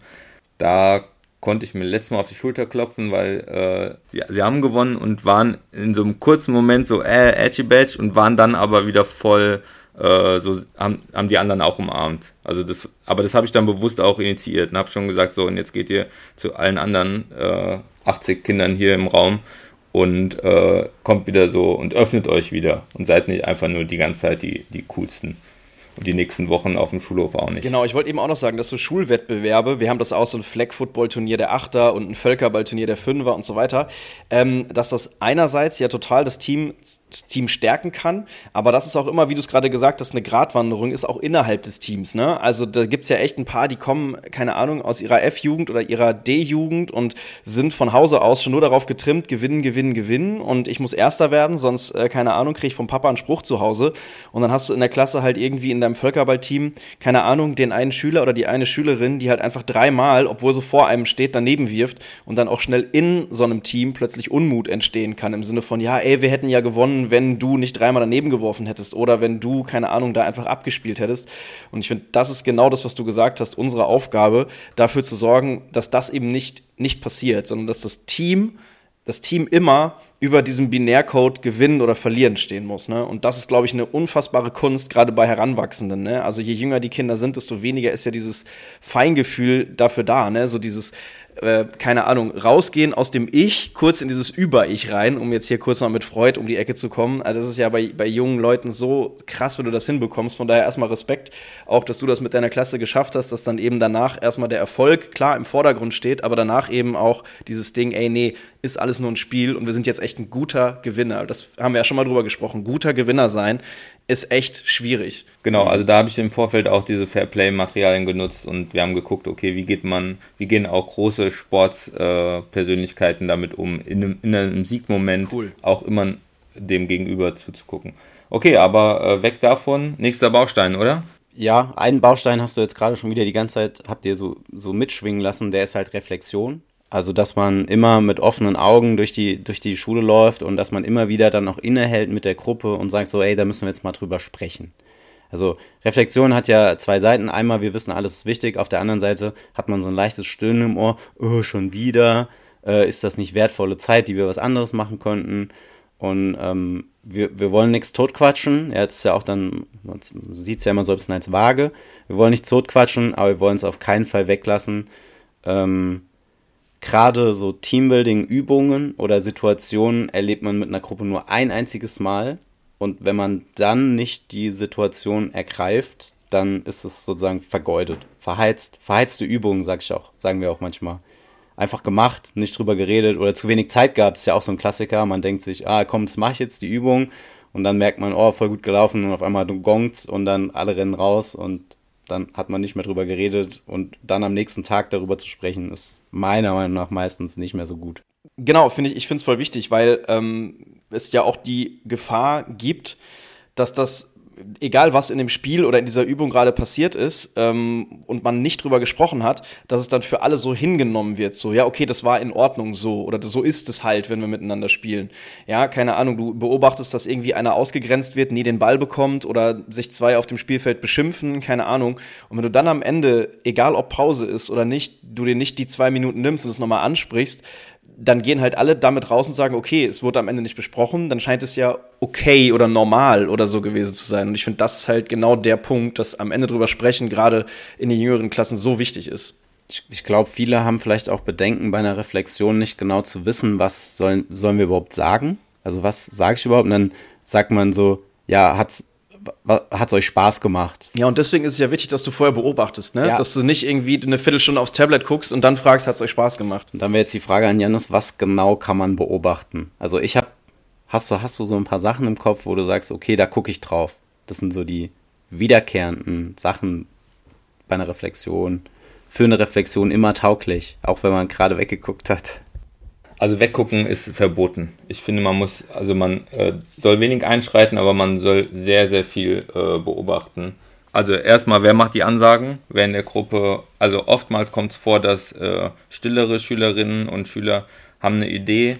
Da konnte ich mir letztes Mal auf die Schulter klopfen, weil äh, sie, sie haben gewonnen und waren in so einem kurzen Moment so äh, edgy badge und waren dann aber wieder voll äh, so haben, haben die anderen auch umarmt. Also das, aber das habe ich dann bewusst auch initiiert und habe schon gesagt, so und jetzt geht ihr zu allen anderen äh, 80 Kindern hier im Raum und äh, kommt wieder so und öffnet euch wieder und seid nicht einfach nur die ganze Zeit die, die coolsten. Und die nächsten Wochen auf dem Schulhof auch nicht. Genau, ich wollte eben auch noch sagen, dass so Schulwettbewerbe, wir haben das auch so ein Flag-Football-Turnier der Achter und ein Völkerball-Turnier der Fünfer und so weiter, ähm, dass das einerseits ja total das Team, Team stärken kann, aber das ist auch immer, wie du es gerade gesagt hast, eine Gratwanderung ist auch innerhalb des Teams. Ne? Also da gibt es ja echt ein paar, die kommen, keine Ahnung, aus ihrer F-Jugend oder ihrer D-Jugend und sind von Hause aus schon nur darauf getrimmt, gewinnen, gewinnen, gewinnen und ich muss Erster werden, sonst, äh, keine Ahnung, kriege ich vom Papa einen Spruch zu Hause und dann hast du in der Klasse halt irgendwie in deinem Völkerballteam, keine Ahnung, den einen Schüler oder die eine Schülerin, die halt einfach dreimal, obwohl sie vor einem steht, daneben wirft und dann auch schnell in so einem Team plötzlich Unmut entstehen kann im Sinne von, ja, ey, wir hätten ja gewonnen, wenn du nicht dreimal daneben geworfen hättest oder wenn du, keine Ahnung, da einfach abgespielt hättest. Und ich finde, das ist genau das, was du gesagt hast, unsere Aufgabe, dafür zu sorgen, dass das eben nicht, nicht passiert, sondern dass das Team das Team immer über diesem Binärcode gewinnen oder verlieren stehen muss. Ne? Und das ist, glaube ich, eine unfassbare Kunst, gerade bei Heranwachsenden. Ne? Also je jünger die Kinder sind, desto weniger ist ja dieses Feingefühl dafür da. Ne? So dieses, äh, keine Ahnung, rausgehen aus dem Ich, kurz in dieses Über-Ich rein, um jetzt hier kurz noch mit Freud um die Ecke zu kommen. Also das ist ja bei, bei jungen Leuten so krass, wenn du das hinbekommst. Von daher erstmal Respekt, auch dass du das mit deiner Klasse geschafft hast, dass dann eben danach erstmal der Erfolg klar im Vordergrund steht, aber danach eben auch dieses Ding, ey, nee, ist alles nur ein Spiel und wir sind jetzt echt ein guter Gewinner. Das haben wir ja schon mal drüber gesprochen. Guter Gewinner sein ist echt schwierig. Genau, also da habe ich im Vorfeld auch diese Fairplay-Materialien genutzt und wir haben geguckt, okay, wie geht man, wie gehen auch große Sportspersönlichkeiten äh, damit um, in einem, in einem Siegmoment cool. auch immer dem Gegenüber zuzugucken. Okay, aber äh, weg davon, nächster Baustein, oder? Ja, einen Baustein hast du jetzt gerade schon wieder die ganze Zeit, habt ihr so, so mitschwingen lassen, der ist halt Reflexion. Also, dass man immer mit offenen Augen durch die, durch die Schule läuft und dass man immer wieder dann auch innehält mit der Gruppe und sagt so, ey, da müssen wir jetzt mal drüber sprechen. Also, Reflexion hat ja zwei Seiten. Einmal, wir wissen, alles ist wichtig. Auf der anderen Seite hat man so ein leichtes Stöhnen im Ohr. Oh, schon wieder. Äh, ist das nicht wertvolle Zeit, die wir was anderes machen könnten? Und ähm, wir, wir wollen nichts totquatschen. Ja, jetzt ist ja auch dann, man sieht es ja immer so ein bisschen als vage. Wir wollen nichts totquatschen, aber wir wollen es auf keinen Fall weglassen. Ähm, gerade so Teambuilding-Übungen oder Situationen erlebt man mit einer Gruppe nur ein einziges Mal. Und wenn man dann nicht die Situation ergreift, dann ist es sozusagen vergeudet. Verheizt, verheizte Übungen, sag ich auch, sagen wir auch manchmal. Einfach gemacht, nicht drüber geredet oder zu wenig Zeit gehabt, ist ja auch so ein Klassiker. Man denkt sich, ah komm, das mache ich jetzt, die Übung. Und dann merkt man, oh, voll gut gelaufen und auf einmal gongt und dann alle rennen raus und dann hat man nicht mehr drüber geredet und dann am nächsten Tag darüber zu sprechen, ist meiner Meinung nach meistens nicht mehr so gut. Genau, finde ich, ich finde es voll wichtig, weil ähm, es ja auch die Gefahr gibt, dass das egal was in dem Spiel oder in dieser Übung gerade passiert ist ähm, und man nicht drüber gesprochen hat, dass es dann für alle so hingenommen wird. So, ja, okay, das war in Ordnung so oder so ist es halt, wenn wir miteinander spielen. Ja, keine Ahnung, du beobachtest, dass irgendwie einer ausgegrenzt wird, nie den Ball bekommt oder sich zwei auf dem Spielfeld beschimpfen, keine Ahnung. Und wenn du dann am Ende, egal ob Pause ist oder nicht, du dir nicht die zwei Minuten nimmst und es nochmal ansprichst, dann gehen halt alle damit raus und sagen, okay, es wurde am Ende nicht besprochen, dann scheint es ja okay oder normal oder so gewesen zu sein. Und ich finde, das ist halt genau der Punkt, dass am Ende drüber sprechen, gerade in den jüngeren Klassen so wichtig ist. Ich, ich glaube, viele haben vielleicht auch Bedenken bei einer Reflexion nicht genau zu wissen, was sollen, sollen wir überhaupt sagen? Also was sage ich überhaupt? Und dann sagt man so, ja, hat's hat es euch Spaß gemacht? Ja, und deswegen ist es ja wichtig, dass du vorher beobachtest, ne? Ja. Dass du nicht irgendwie eine Viertelstunde aufs Tablet guckst und dann fragst, hat es euch Spaß gemacht? Und dann wäre jetzt die Frage an Janis, was genau kann man beobachten? Also ich habe, hast du, hast du so ein paar Sachen im Kopf, wo du sagst, okay, da gucke ich drauf. Das sind so die wiederkehrenden Sachen bei einer Reflexion. Für eine Reflexion immer tauglich, auch wenn man gerade weggeguckt hat. Also weggucken ist verboten. Ich finde, man muss, also man äh, soll wenig einschreiten, aber man soll sehr, sehr viel äh, beobachten. Also erstmal, wer macht die Ansagen? Wer in der Gruppe, also oftmals kommt es vor, dass äh, stillere Schülerinnen und Schüler haben eine Idee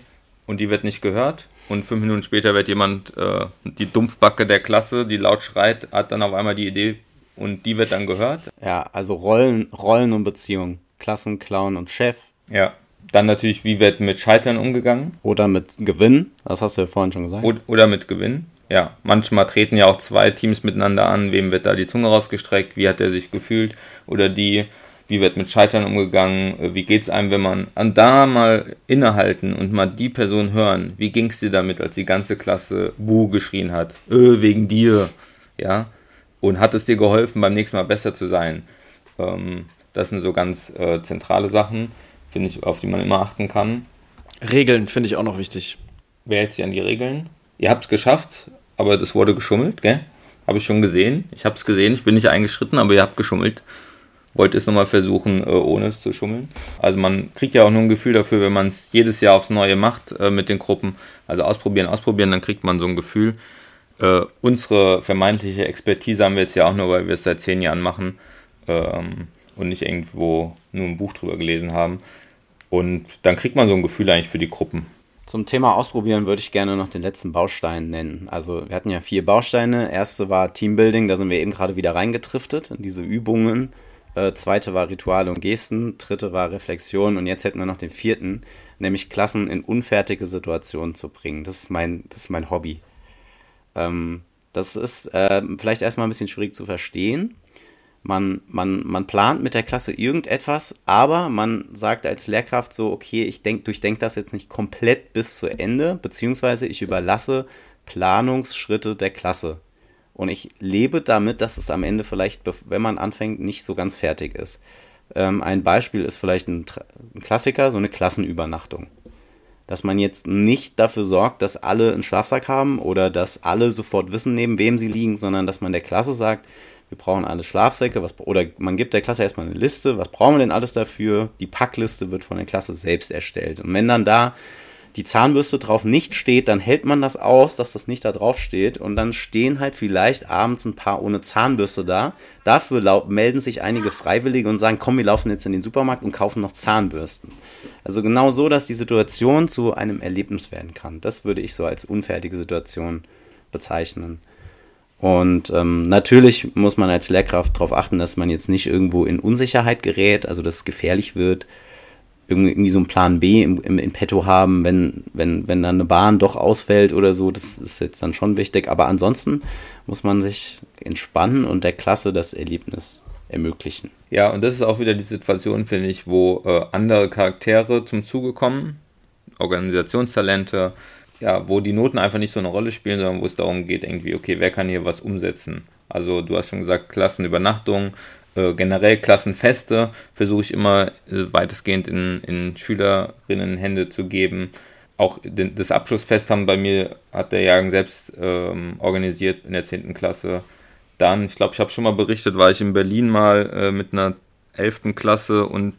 und die wird nicht gehört. Und fünf Minuten später wird jemand, äh, die Dumpfbacke der Klasse, die laut schreit, hat dann auf einmal die Idee und die wird dann gehört. Ja, also Rollen, Rollen und Beziehungen. Klassenclown und Chef. Ja, dann natürlich, wie wird mit Scheitern umgegangen? Oder mit Gewinn, das hast du ja vorhin schon gesagt. Oder mit Gewinn, ja. Manchmal treten ja auch zwei Teams miteinander an, wem wird da die Zunge rausgestreckt, wie hat er sich gefühlt oder die, wie wird mit Scheitern umgegangen, wie geht es einem, wenn man an da mal innehalten und mal die Person hören, wie ging es dir damit, als die ganze Klasse Buh geschrien hat, äh, wegen dir, ja. Und hat es dir geholfen, beim nächsten Mal besser zu sein? Ähm, das sind so ganz äh, zentrale Sachen, finde ich, auf die man immer achten kann. Regeln finde ich auch noch wichtig. Wer hält sich an die Regeln? Ihr habt es geschafft, aber es wurde geschummelt, gell? Habe ich schon gesehen. Ich habe es gesehen, ich bin nicht eingeschritten, aber ihr habt geschummelt. Wollt es nochmal versuchen, äh, ohne es zu schummeln. Also man kriegt ja auch nur ein Gefühl dafür, wenn man es jedes Jahr aufs Neue macht äh, mit den Gruppen. Also ausprobieren, ausprobieren, dann kriegt man so ein Gefühl. Äh, unsere vermeintliche Expertise haben wir jetzt ja auch nur, weil wir es seit zehn Jahren machen ähm, und nicht irgendwo nur ein Buch drüber gelesen haben. Und dann kriegt man so ein Gefühl eigentlich für die Gruppen. Zum Thema Ausprobieren würde ich gerne noch den letzten Baustein nennen. Also wir hatten ja vier Bausteine. Erste war Teambuilding, da sind wir eben gerade wieder reingetriftet in diese Übungen. Äh, zweite war Rituale und Gesten. Dritte war Reflexion. Und jetzt hätten wir noch den vierten, nämlich Klassen in unfertige Situationen zu bringen. Das ist mein, das ist mein Hobby. Ähm, das ist äh, vielleicht erstmal ein bisschen schwierig zu verstehen man, man, man plant mit der Klasse irgendetwas, aber man sagt als Lehrkraft so, okay, ich denk, durchdenke das jetzt nicht komplett bis zu Ende, beziehungsweise ich überlasse Planungsschritte der Klasse. Und ich lebe damit, dass es am Ende vielleicht, wenn man anfängt, nicht so ganz fertig ist. Ähm, ein Beispiel ist vielleicht ein, ein Klassiker, so eine Klassenübernachtung. Dass man jetzt nicht dafür sorgt, dass alle einen Schlafsack haben oder dass alle sofort wissen, neben wem sie liegen, sondern dass man der Klasse sagt, wir brauchen alle Schlafsäcke, was, oder man gibt der Klasse erstmal eine Liste, was brauchen wir denn alles dafür? Die Packliste wird von der Klasse selbst erstellt. Und wenn dann da die Zahnbürste drauf nicht steht, dann hält man das aus, dass das nicht da drauf steht und dann stehen halt vielleicht abends ein paar ohne Zahnbürste da. Dafür melden sich einige Freiwillige und sagen, komm, wir laufen jetzt in den Supermarkt und kaufen noch Zahnbürsten. Also genau so, dass die Situation zu einem Erlebnis werden kann. Das würde ich so als unfertige Situation bezeichnen. Und ähm, natürlich muss man als Lehrkraft darauf achten, dass man jetzt nicht irgendwo in Unsicherheit gerät, also dass es gefährlich wird, irgendwie so einen Plan B im, im, in petto haben, wenn, wenn, wenn dann eine Bahn doch ausfällt oder so, das ist jetzt dann schon wichtig. Aber ansonsten muss man sich entspannen und der Klasse das Erlebnis ermöglichen. Ja, und das ist auch wieder die Situation, finde ich, wo äh, andere Charaktere zum Zuge kommen, Organisationstalente, ja, wo die Noten einfach nicht so eine Rolle spielen, sondern wo es darum geht, irgendwie, okay, wer kann hier was umsetzen? Also du hast schon gesagt, Klassenübernachtung, äh, generell Klassenfeste versuche ich immer äh, weitestgehend in, in Schülerinnenhände zu geben. Auch den, das Abschlussfest haben bei mir, hat der Jagen selbst ähm, organisiert in der 10. Klasse. Dann, ich glaube, ich habe schon mal berichtet, war ich in Berlin mal äh, mit einer 11. Klasse und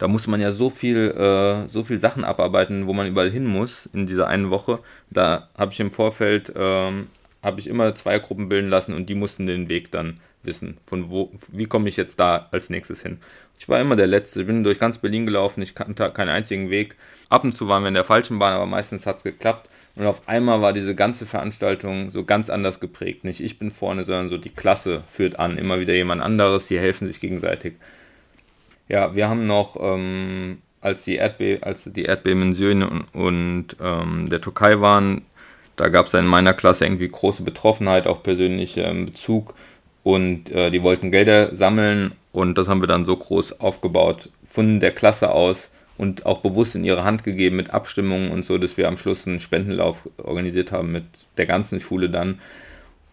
da muss man ja so viel, äh, so viel Sachen abarbeiten, wo man überall hin muss in dieser einen Woche. Da habe ich im Vorfeld, ähm, habe ich immer zwei Gruppen bilden lassen und die mussten den Weg dann wissen, von wo, wie komme ich jetzt da als nächstes hin. Ich war immer der Letzte, ich bin durch ganz Berlin gelaufen, ich kannte keinen einzigen Weg. Ab und zu waren wir in der falschen Bahn, aber meistens hat es geklappt. Und auf einmal war diese ganze Veranstaltung so ganz anders geprägt. Nicht ich bin vorne, sondern so die Klasse führt an. Immer wieder jemand anderes, die helfen sich gegenseitig. Ja, wir haben noch, ähm, als, die Erdbe als die Erdbeben in Syrien und, und ähm, der Türkei waren, da gab es in meiner Klasse irgendwie große Betroffenheit, auch persönlichen ähm, Bezug. Und äh, die wollten Gelder sammeln und das haben wir dann so groß aufgebaut von der Klasse aus und auch bewusst in ihre Hand gegeben mit Abstimmungen und so, dass wir am Schluss einen Spendenlauf organisiert haben mit der ganzen Schule dann.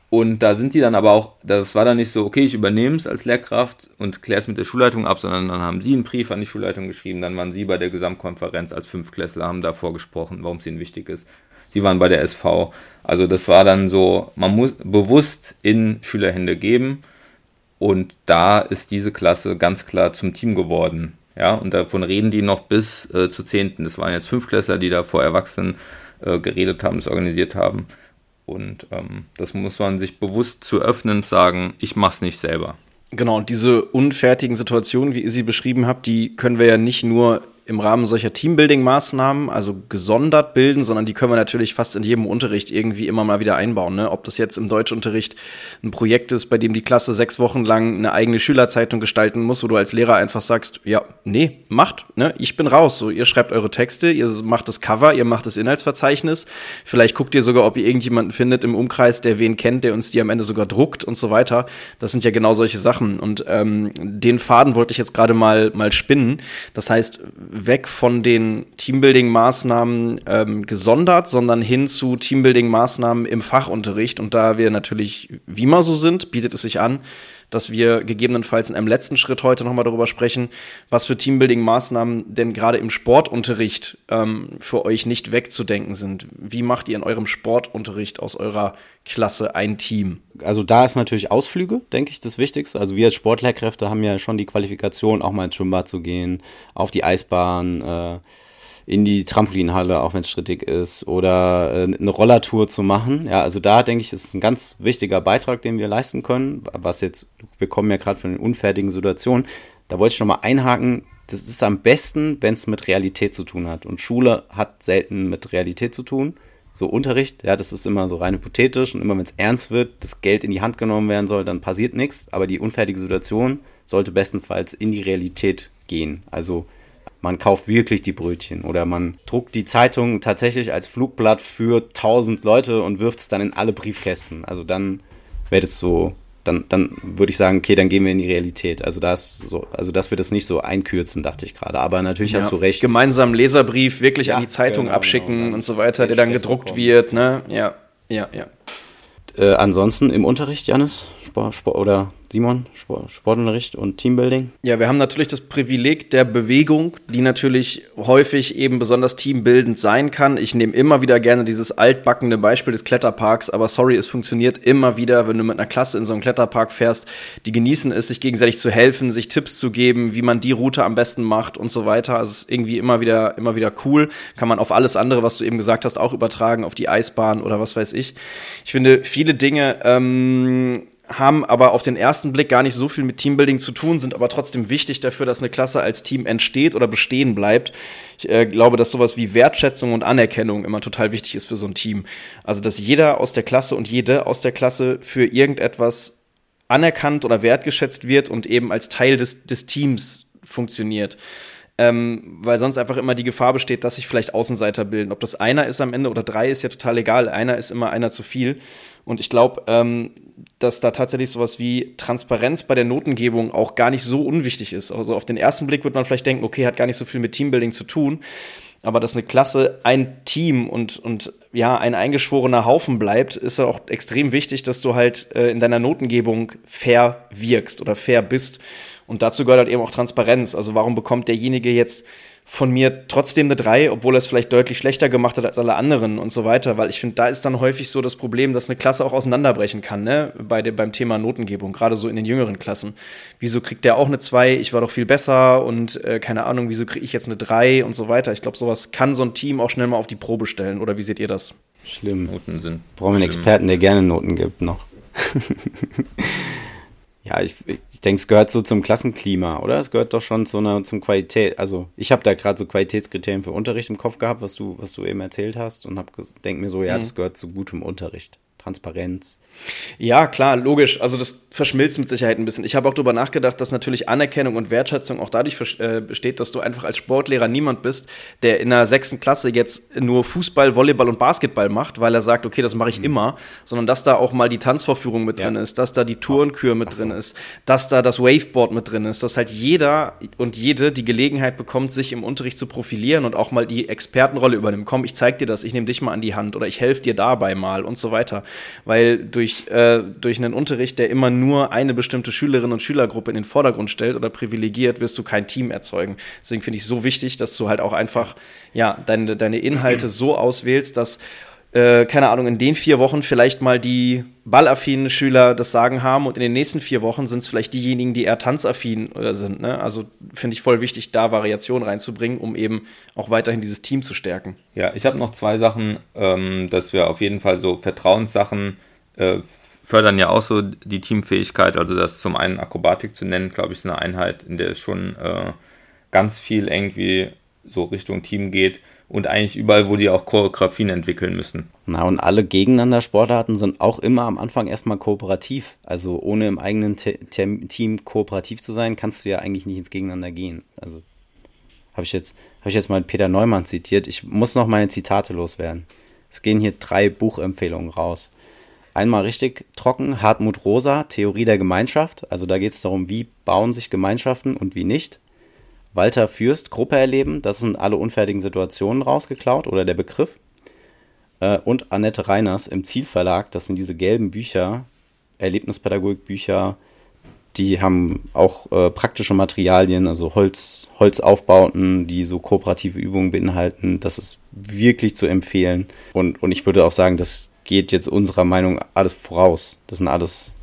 Und da sind die dann aber auch, das war dann nicht so, okay, ich übernehme es als Lehrkraft und kläre es mit der Schulleitung ab, sondern dann haben sie einen Brief an die Schulleitung geschrieben, dann waren sie bei der Gesamtkonferenz als Fünfklässler, haben da vorgesprochen, warum es ihnen wichtig ist. Sie waren bei der SV. Also das war dann so, man muss bewusst in Schülerhände geben und da ist diese Klasse ganz klar zum Team geworden. Ja, und davon reden die noch bis äh, zu Zehnten. Das waren jetzt Fünfklässler, die da vor Erwachsenen äh, geredet haben, das organisiert haben. Und ähm, das muss man sich bewusst zu öffnen, sagen, ich mach's nicht selber. Genau, und diese unfertigen Situationen, wie ihr sie beschrieben habt, die können wir ja nicht nur im Rahmen solcher Teambuilding-Maßnahmen, also gesondert bilden, sondern die können wir natürlich fast in jedem Unterricht irgendwie immer mal wieder einbauen. Ne? Ob das jetzt im Deutschunterricht ein Projekt ist, bei dem die Klasse sechs Wochen lang eine eigene Schülerzeitung gestalten muss, wo du als Lehrer einfach sagst, ja, nee, macht, ne? ich bin raus. So, ihr schreibt eure Texte, ihr macht das Cover, ihr macht das Inhaltsverzeichnis. Vielleicht guckt ihr sogar, ob ihr irgendjemanden findet im Umkreis, der wen kennt, der uns die am Ende sogar druckt und so weiter. Das sind ja genau solche Sachen. Und ähm, den Faden wollte ich jetzt gerade mal, mal spinnen. Das heißt, weg von den Teambuilding-Maßnahmen ähm, gesondert, sondern hin zu Teambuilding-Maßnahmen im Fachunterricht. Und da wir natürlich wie immer so sind, bietet es sich an, dass wir gegebenenfalls in einem letzten Schritt heute nochmal darüber sprechen, was für Teambuilding-Maßnahmen denn gerade im Sportunterricht ähm, für euch nicht wegzudenken sind. Wie macht ihr in eurem Sportunterricht aus eurer Klasse ein Team? Also da ist natürlich Ausflüge, denke ich, das Wichtigste. Also wir als Sportlehrkräfte haben ja schon die Qualifikation, auch mal ins Schwimmbad zu gehen, auf die Eisbahn, äh, in die Trampolinhalle, auch wenn es strittig ist, oder äh, eine Rollertour zu machen. Ja, also da denke ich, ist ein ganz wichtiger Beitrag, den wir leisten können. Was jetzt, wir kommen ja gerade von den unfertigen Situationen. Da wollte ich nochmal einhaken. Das ist am besten, wenn es mit Realität zu tun hat. Und Schule hat selten mit Realität zu tun. So Unterricht, ja, das ist immer so rein hypothetisch und immer wenn es ernst wird, das Geld in die Hand genommen werden soll, dann passiert nichts. Aber die unfertige Situation sollte bestenfalls in die Realität gehen. Also man kauft wirklich die Brötchen oder man druckt die Zeitung tatsächlich als Flugblatt für tausend Leute und wirft es dann in alle Briefkästen. Also dann wäre das so, dann, dann würde ich sagen, okay, dann gehen wir in die Realität. Also das so, also dass wir das nicht so einkürzen, dachte ich gerade. Aber natürlich ja, hast du recht. Gemeinsam Leserbrief wirklich ja, an die Zeitung genau, abschicken genau, und so weiter, der dann gedruckt wird, ne? Ja, ja, ja. Äh, ansonsten im Unterricht, Janis? Sport, Sport, oder Simon, Sport, Sportunterricht und Teambuilding? Ja, wir haben natürlich das Privileg der Bewegung, die natürlich häufig eben besonders teambildend sein kann. Ich nehme immer wieder gerne dieses altbackene Beispiel des Kletterparks, aber sorry, es funktioniert immer wieder, wenn du mit einer Klasse in so einen Kletterpark fährst. Die genießen es, sich gegenseitig zu helfen, sich Tipps zu geben, wie man die Route am besten macht und so weiter. Also es ist irgendwie immer wieder, immer wieder cool. Kann man auf alles andere, was du eben gesagt hast, auch übertragen, auf die Eisbahn oder was weiß ich. Ich finde, viele Dinge, ähm, haben aber auf den ersten Blick gar nicht so viel mit Teambuilding zu tun, sind aber trotzdem wichtig dafür, dass eine Klasse als Team entsteht oder bestehen bleibt. Ich äh, glaube, dass sowas wie Wertschätzung und Anerkennung immer total wichtig ist für so ein Team. Also, dass jeder aus der Klasse und jede aus der Klasse für irgendetwas anerkannt oder wertgeschätzt wird und eben als Teil des, des Teams funktioniert. Ähm, weil sonst einfach immer die Gefahr besteht, dass sich vielleicht Außenseiter bilden. Ob das einer ist am Ende oder drei, ist ja total egal. Einer ist immer einer zu viel. Und ich glaube, ähm, dass da tatsächlich sowas wie Transparenz bei der Notengebung auch gar nicht so unwichtig ist. Also auf den ersten Blick wird man vielleicht denken, okay, hat gar nicht so viel mit Teambuilding zu tun. Aber dass eine Klasse ein Team und, und ja, ein eingeschworener Haufen bleibt, ist ja auch extrem wichtig, dass du halt äh, in deiner Notengebung fair wirkst oder fair bist. Und dazu gehört halt eben auch Transparenz. Also warum bekommt derjenige jetzt von mir trotzdem eine 3, obwohl er es vielleicht deutlich schlechter gemacht hat als alle anderen und so weiter, weil ich finde, da ist dann häufig so das Problem, dass eine Klasse auch auseinanderbrechen kann, ne, bei dem, beim Thema Notengebung, gerade so in den jüngeren Klassen. Wieso kriegt der auch eine 2, ich war doch viel besser und äh, keine Ahnung, wieso kriege ich jetzt eine 3 und so weiter. Ich glaube, sowas kann so ein Team auch schnell mal auf die Probe stellen, oder wie seht ihr das? Schlimm. Noten sind. Brauchen wir einen Experten, der gerne Noten gibt noch. *laughs* Ja, ich, ich denke, es gehört so zum Klassenklima, oder? Es gehört doch schon zu einer zum Qualität. Also ich habe da gerade so Qualitätskriterien für Unterricht im Kopf gehabt, was du, was du eben erzählt hast, und habe denke mir so, ja, mhm. das gehört zu gutem Unterricht. Transparenz. Ja, klar, logisch. Also das verschmilzt mit Sicherheit ein bisschen. Ich habe auch darüber nachgedacht, dass natürlich Anerkennung und Wertschätzung auch dadurch äh, besteht, dass du einfach als Sportlehrer niemand bist, der in der sechsten Klasse jetzt nur Fußball, Volleyball und Basketball macht, weil er sagt, okay, das mache ich mhm. immer, sondern dass da auch mal die Tanzvorführung mit ja. drin ist, dass da die Tourenkür mit so. drin ist, dass da das Waveboard mit drin ist, dass halt jeder und jede die Gelegenheit bekommt, sich im Unterricht zu profilieren und auch mal die Expertenrolle übernimmt. Komm, ich zeig dir das, ich nehme dich mal an die Hand oder ich helfe dir dabei mal und so weiter weil durch, äh, durch einen Unterricht, der immer nur eine bestimmte Schülerin und Schülergruppe in den Vordergrund stellt oder privilegiert, wirst du kein Team erzeugen. Deswegen finde ich es so wichtig, dass du halt auch einfach ja, deine, deine Inhalte so auswählst, dass äh, keine Ahnung, in den vier Wochen vielleicht mal die ballaffinen Schüler das Sagen haben und in den nächsten vier Wochen sind es vielleicht diejenigen, die eher tanzaffin äh, sind. Ne? Also finde ich voll wichtig, da Variation reinzubringen, um eben auch weiterhin dieses Team zu stärken. Ja, ich habe noch zwei Sachen, ähm, dass wir auf jeden Fall so Vertrauenssachen äh, fördern ja auch so die Teamfähigkeit. Also das zum einen Akrobatik zu nennen, glaube ich, ist eine Einheit, in der es schon äh, ganz viel irgendwie so Richtung Team geht und eigentlich überall, wo die auch Choreografien entwickeln müssen. Na, und alle gegeneinander Sportarten sind auch immer am Anfang erstmal kooperativ. Also ohne im eigenen Te Team kooperativ zu sein, kannst du ja eigentlich nicht ins Gegeneinander gehen. Also habe ich jetzt habe ich jetzt mal Peter Neumann zitiert. Ich muss noch meine Zitate loswerden. Es gehen hier drei Buchempfehlungen raus. Einmal richtig trocken, Hartmut Rosa, Theorie der Gemeinschaft. Also da geht es darum, wie bauen sich Gemeinschaften und wie nicht. Walter Fürst, Gruppe erleben. Das sind alle unfertigen Situationen rausgeklaut oder der Begriff. Äh, und Annette Reiners im Zielverlag. Das sind diese gelben Bücher, Erlebnispädagogikbücher. Die haben auch äh, praktische Materialien, also Holz, Holzaufbauten, die so kooperative Übungen beinhalten. Das ist wirklich zu empfehlen. Und, und ich würde auch sagen, das geht jetzt unserer Meinung alles voraus. Das sind alles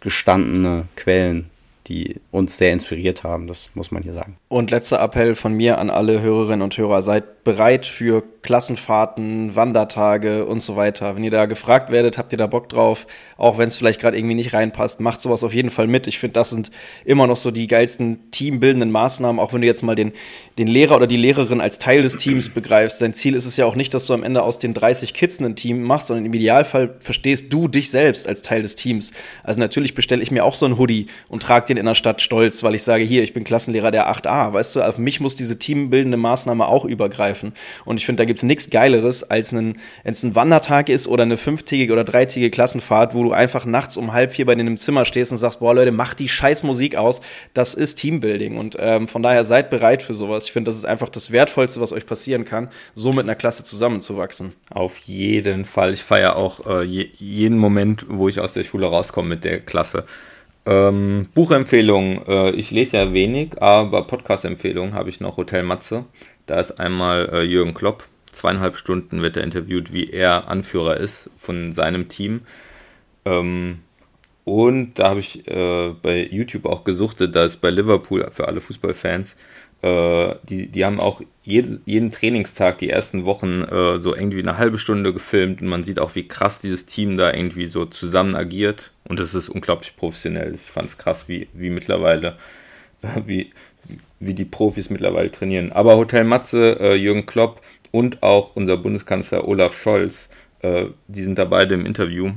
gestandene Quellen, die uns sehr inspiriert haben, das muss man hier sagen. Und letzter Appell von mir an alle Hörerinnen und Hörer, seid bereit für Klassenfahrten, Wandertage und so weiter. Wenn ihr da gefragt werdet, habt ihr da Bock drauf, auch wenn es vielleicht gerade irgendwie nicht reinpasst, macht sowas auf jeden Fall mit. Ich finde, das sind immer noch so die geilsten teambildenden Maßnahmen, auch wenn du jetzt mal den, den Lehrer oder die Lehrerin als Teil des Teams begreifst. Dein Ziel ist es ja auch nicht, dass du am Ende aus den 30 Kids ein Team machst, sondern im Idealfall verstehst du dich selbst als Teil des Teams. Also natürlich bestelle ich mir auch so ein Hoodie und trage den in der Stadt stolz, weil ich sage, hier, ich bin Klassenlehrer der 8a. Weißt du, auf mich muss diese teambildende Maßnahme auch übergreifen. Und ich finde, da gibt es nichts Geileres, als wenn es ein Wandertag ist oder eine fünftägige oder dreitägige Klassenfahrt, wo du einfach nachts um halb vier bei denen im Zimmer stehst und sagst, boah Leute, mach die scheiß Musik aus. Das ist Teambuilding. Und ähm, von daher seid bereit für sowas. Ich finde, das ist einfach das Wertvollste, was euch passieren kann, so mit einer Klasse zusammenzuwachsen. Auf jeden Fall. Ich feiere auch äh, je, jeden Moment, wo ich aus der Schule rauskomme mit der Klasse. Ähm, Buchempfehlungen, äh, ich lese ja wenig, aber Podcast-Empfehlungen habe ich noch Hotel Matze. Da ist einmal äh, Jürgen Klopp. Zweieinhalb Stunden wird er interviewt, wie er Anführer ist von seinem Team. Ähm, und da habe ich äh, bei YouTube auch gesuchtet, dass bei Liverpool für alle Fußballfans äh, die, die haben auch jede, jeden Trainingstag die ersten Wochen äh, so irgendwie eine halbe Stunde gefilmt und man sieht auch, wie krass dieses Team da irgendwie so zusammen agiert und es ist unglaublich professionell. Ich fand es krass, wie, wie mittlerweile, *laughs* wie, wie die Profis mittlerweile trainieren. Aber Hotel Matze, äh, Jürgen Klopp und auch unser Bundeskanzler Olaf Scholz, äh, die sind da beide im Interview.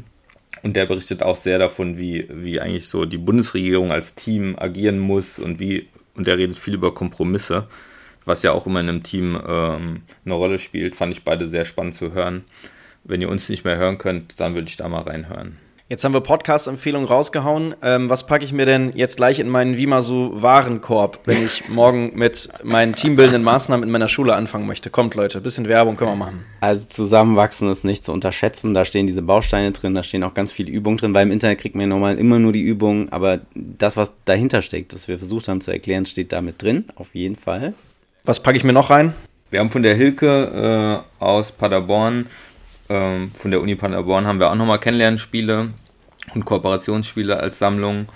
Und der berichtet auch sehr davon, wie, wie eigentlich so die Bundesregierung als Team agieren muss und wie und der redet viel über Kompromisse, was ja auch immer in einem Team ähm, eine Rolle spielt. Fand ich beide sehr spannend zu hören. Wenn ihr uns nicht mehr hören könnt, dann würde ich da mal reinhören. Jetzt haben wir Podcast-Empfehlungen rausgehauen. Ähm, was packe ich mir denn jetzt gleich in meinen Vimasu Warenkorb, wenn ich *laughs* morgen mit meinen teambildenden Maßnahmen in meiner Schule anfangen möchte? Kommt, Leute, bisschen Werbung können wir machen. Also zusammenwachsen ist nicht zu unterschätzen. Da stehen diese Bausteine drin, da stehen auch ganz viele Übungen drin, weil im Internet kriegt man ja normal immer nur die Übungen, aber das, was dahinter steckt, was wir versucht haben zu erklären, steht da mit drin, auf jeden Fall. Was packe ich mir noch rein? Wir haben von der Hilke äh, aus Paderborn ähm, von der Uni Paderborn haben wir auch nochmal Kennenlernspiele und Kooperationsspiele als Sammlung.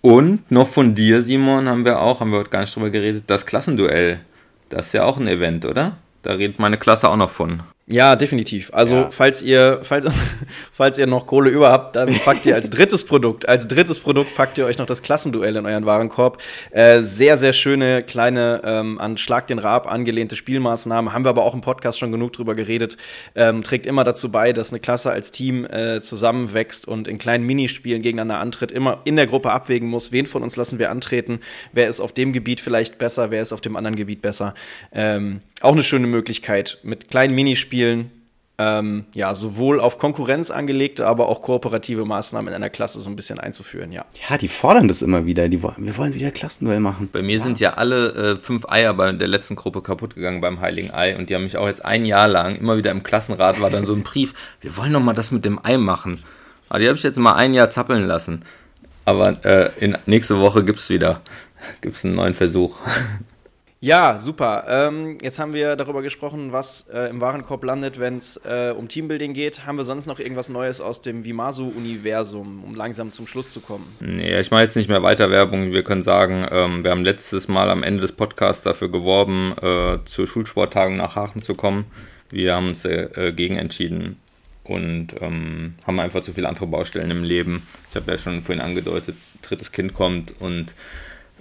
Und noch von dir, Simon, haben wir auch, haben wir heute gar nicht drüber geredet, das Klassenduell. Das ist ja auch ein Event, oder? Da redet meine Klasse auch noch von. Ja, definitiv. Also, ja. falls ihr, falls, *laughs* falls ihr noch Kohle über habt, dann packt ihr als drittes Produkt, als drittes Produkt packt ihr euch noch das Klassenduell in euren Warenkorb. Äh, sehr, sehr schöne, kleine, ähm, an Schlag den Rab angelehnte Spielmaßnahmen. Haben wir aber auch im Podcast schon genug drüber geredet. Ähm, trägt immer dazu bei, dass eine Klasse als Team äh, zusammenwächst und in kleinen Minispielen gegeneinander antritt. Immer in der Gruppe abwägen muss, wen von uns lassen wir antreten. Wer ist auf dem Gebiet vielleicht besser, wer ist auf dem anderen Gebiet besser. Ähm, auch eine schöne Möglichkeit mit kleinen Minispielen. Ähm, ja, sowohl auf Konkurrenz angelegte, aber auch kooperative Maßnahmen in einer Klasse so ein bisschen einzuführen, ja. Ja, die fordern das immer wieder. Die wollen, wir wollen wieder Klassenduell machen. Bei mir ja. sind ja alle äh, fünf Eier bei der letzten Gruppe kaputt gegangen beim Heiligen Ei und die haben mich auch jetzt ein Jahr lang immer wieder im Klassenrat war dann so ein Brief, *laughs* wir wollen noch mal das mit dem Ei machen. Aber die habe ich jetzt mal ein Jahr zappeln lassen. Aber äh, in, nächste Woche gibt es wieder gibt's einen neuen Versuch. *laughs* Ja, super. Ähm, jetzt haben wir darüber gesprochen, was äh, im Warenkorb landet, wenn es äh, um Teambuilding geht. Haben wir sonst noch irgendwas Neues aus dem Vimasu-Universum, um langsam zum Schluss zu kommen? Nee, ich mache jetzt nicht mehr weiter Werbung. Wir können sagen, ähm, wir haben letztes Mal am Ende des Podcasts dafür geworben, äh, zur Schulsporttagung nach Aachen zu kommen. Wir haben uns dagegen äh, entschieden und ähm, haben einfach zu viele andere Baustellen im Leben. Ich habe ja schon vorhin angedeutet, drittes Kind kommt und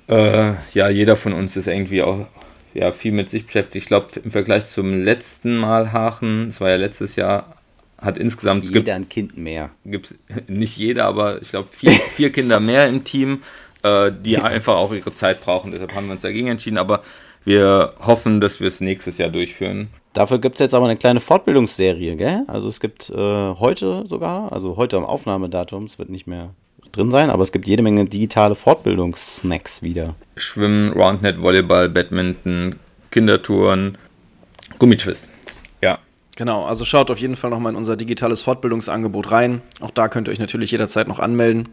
äh, ja, jeder von uns ist irgendwie auch ja, viel mit sich beschäftigt. Ich glaube, im Vergleich zum letzten Mal Hachen, das war ja letztes Jahr, hat insgesamt. Jeder ein Kind mehr. Gibt's *laughs* nicht jeder, aber ich glaube, vier, vier Kinder mehr im Team, äh, die einfach auch ihre Zeit brauchen. Deshalb haben wir uns dagegen entschieden. Aber wir hoffen, dass wir es nächstes Jahr durchführen. Dafür gibt es jetzt aber eine kleine Fortbildungsserie, gell? Also es gibt äh, heute sogar, also heute am Aufnahmedatum, es wird nicht mehr drin sein, aber es gibt jede Menge digitale Fortbildungssnacks wieder. Schwimmen, Roundnet, Volleyball, Badminton, Kindertouren, Gummitwist. Ja. Genau, also schaut auf jeden Fall nochmal in unser digitales Fortbildungsangebot rein. Auch da könnt ihr euch natürlich jederzeit noch anmelden.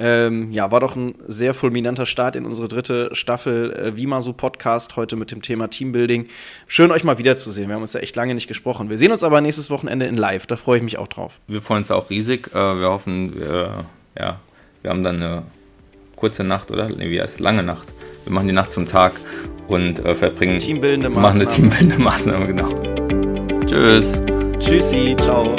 Ähm, ja, war doch ein sehr fulminanter Start in unsere dritte Staffel äh, Vimasu Podcast heute mit dem Thema Teambuilding. Schön, euch mal wiederzusehen. Wir haben uns ja echt lange nicht gesprochen. Wir sehen uns aber nächstes Wochenende in Live. Da freue ich mich auch drauf. Wir freuen uns auch riesig. Äh, wir hoffen, wir, ja, wir haben dann eine kurze Nacht, oder? Nee, wie heißt lange Nacht. Wir machen die Nacht zum Tag und äh, verbringen. Teambildende Maßnahme. Machen eine teambildende Maßnahme, genau. Tschüss. Tschüssi, ciao.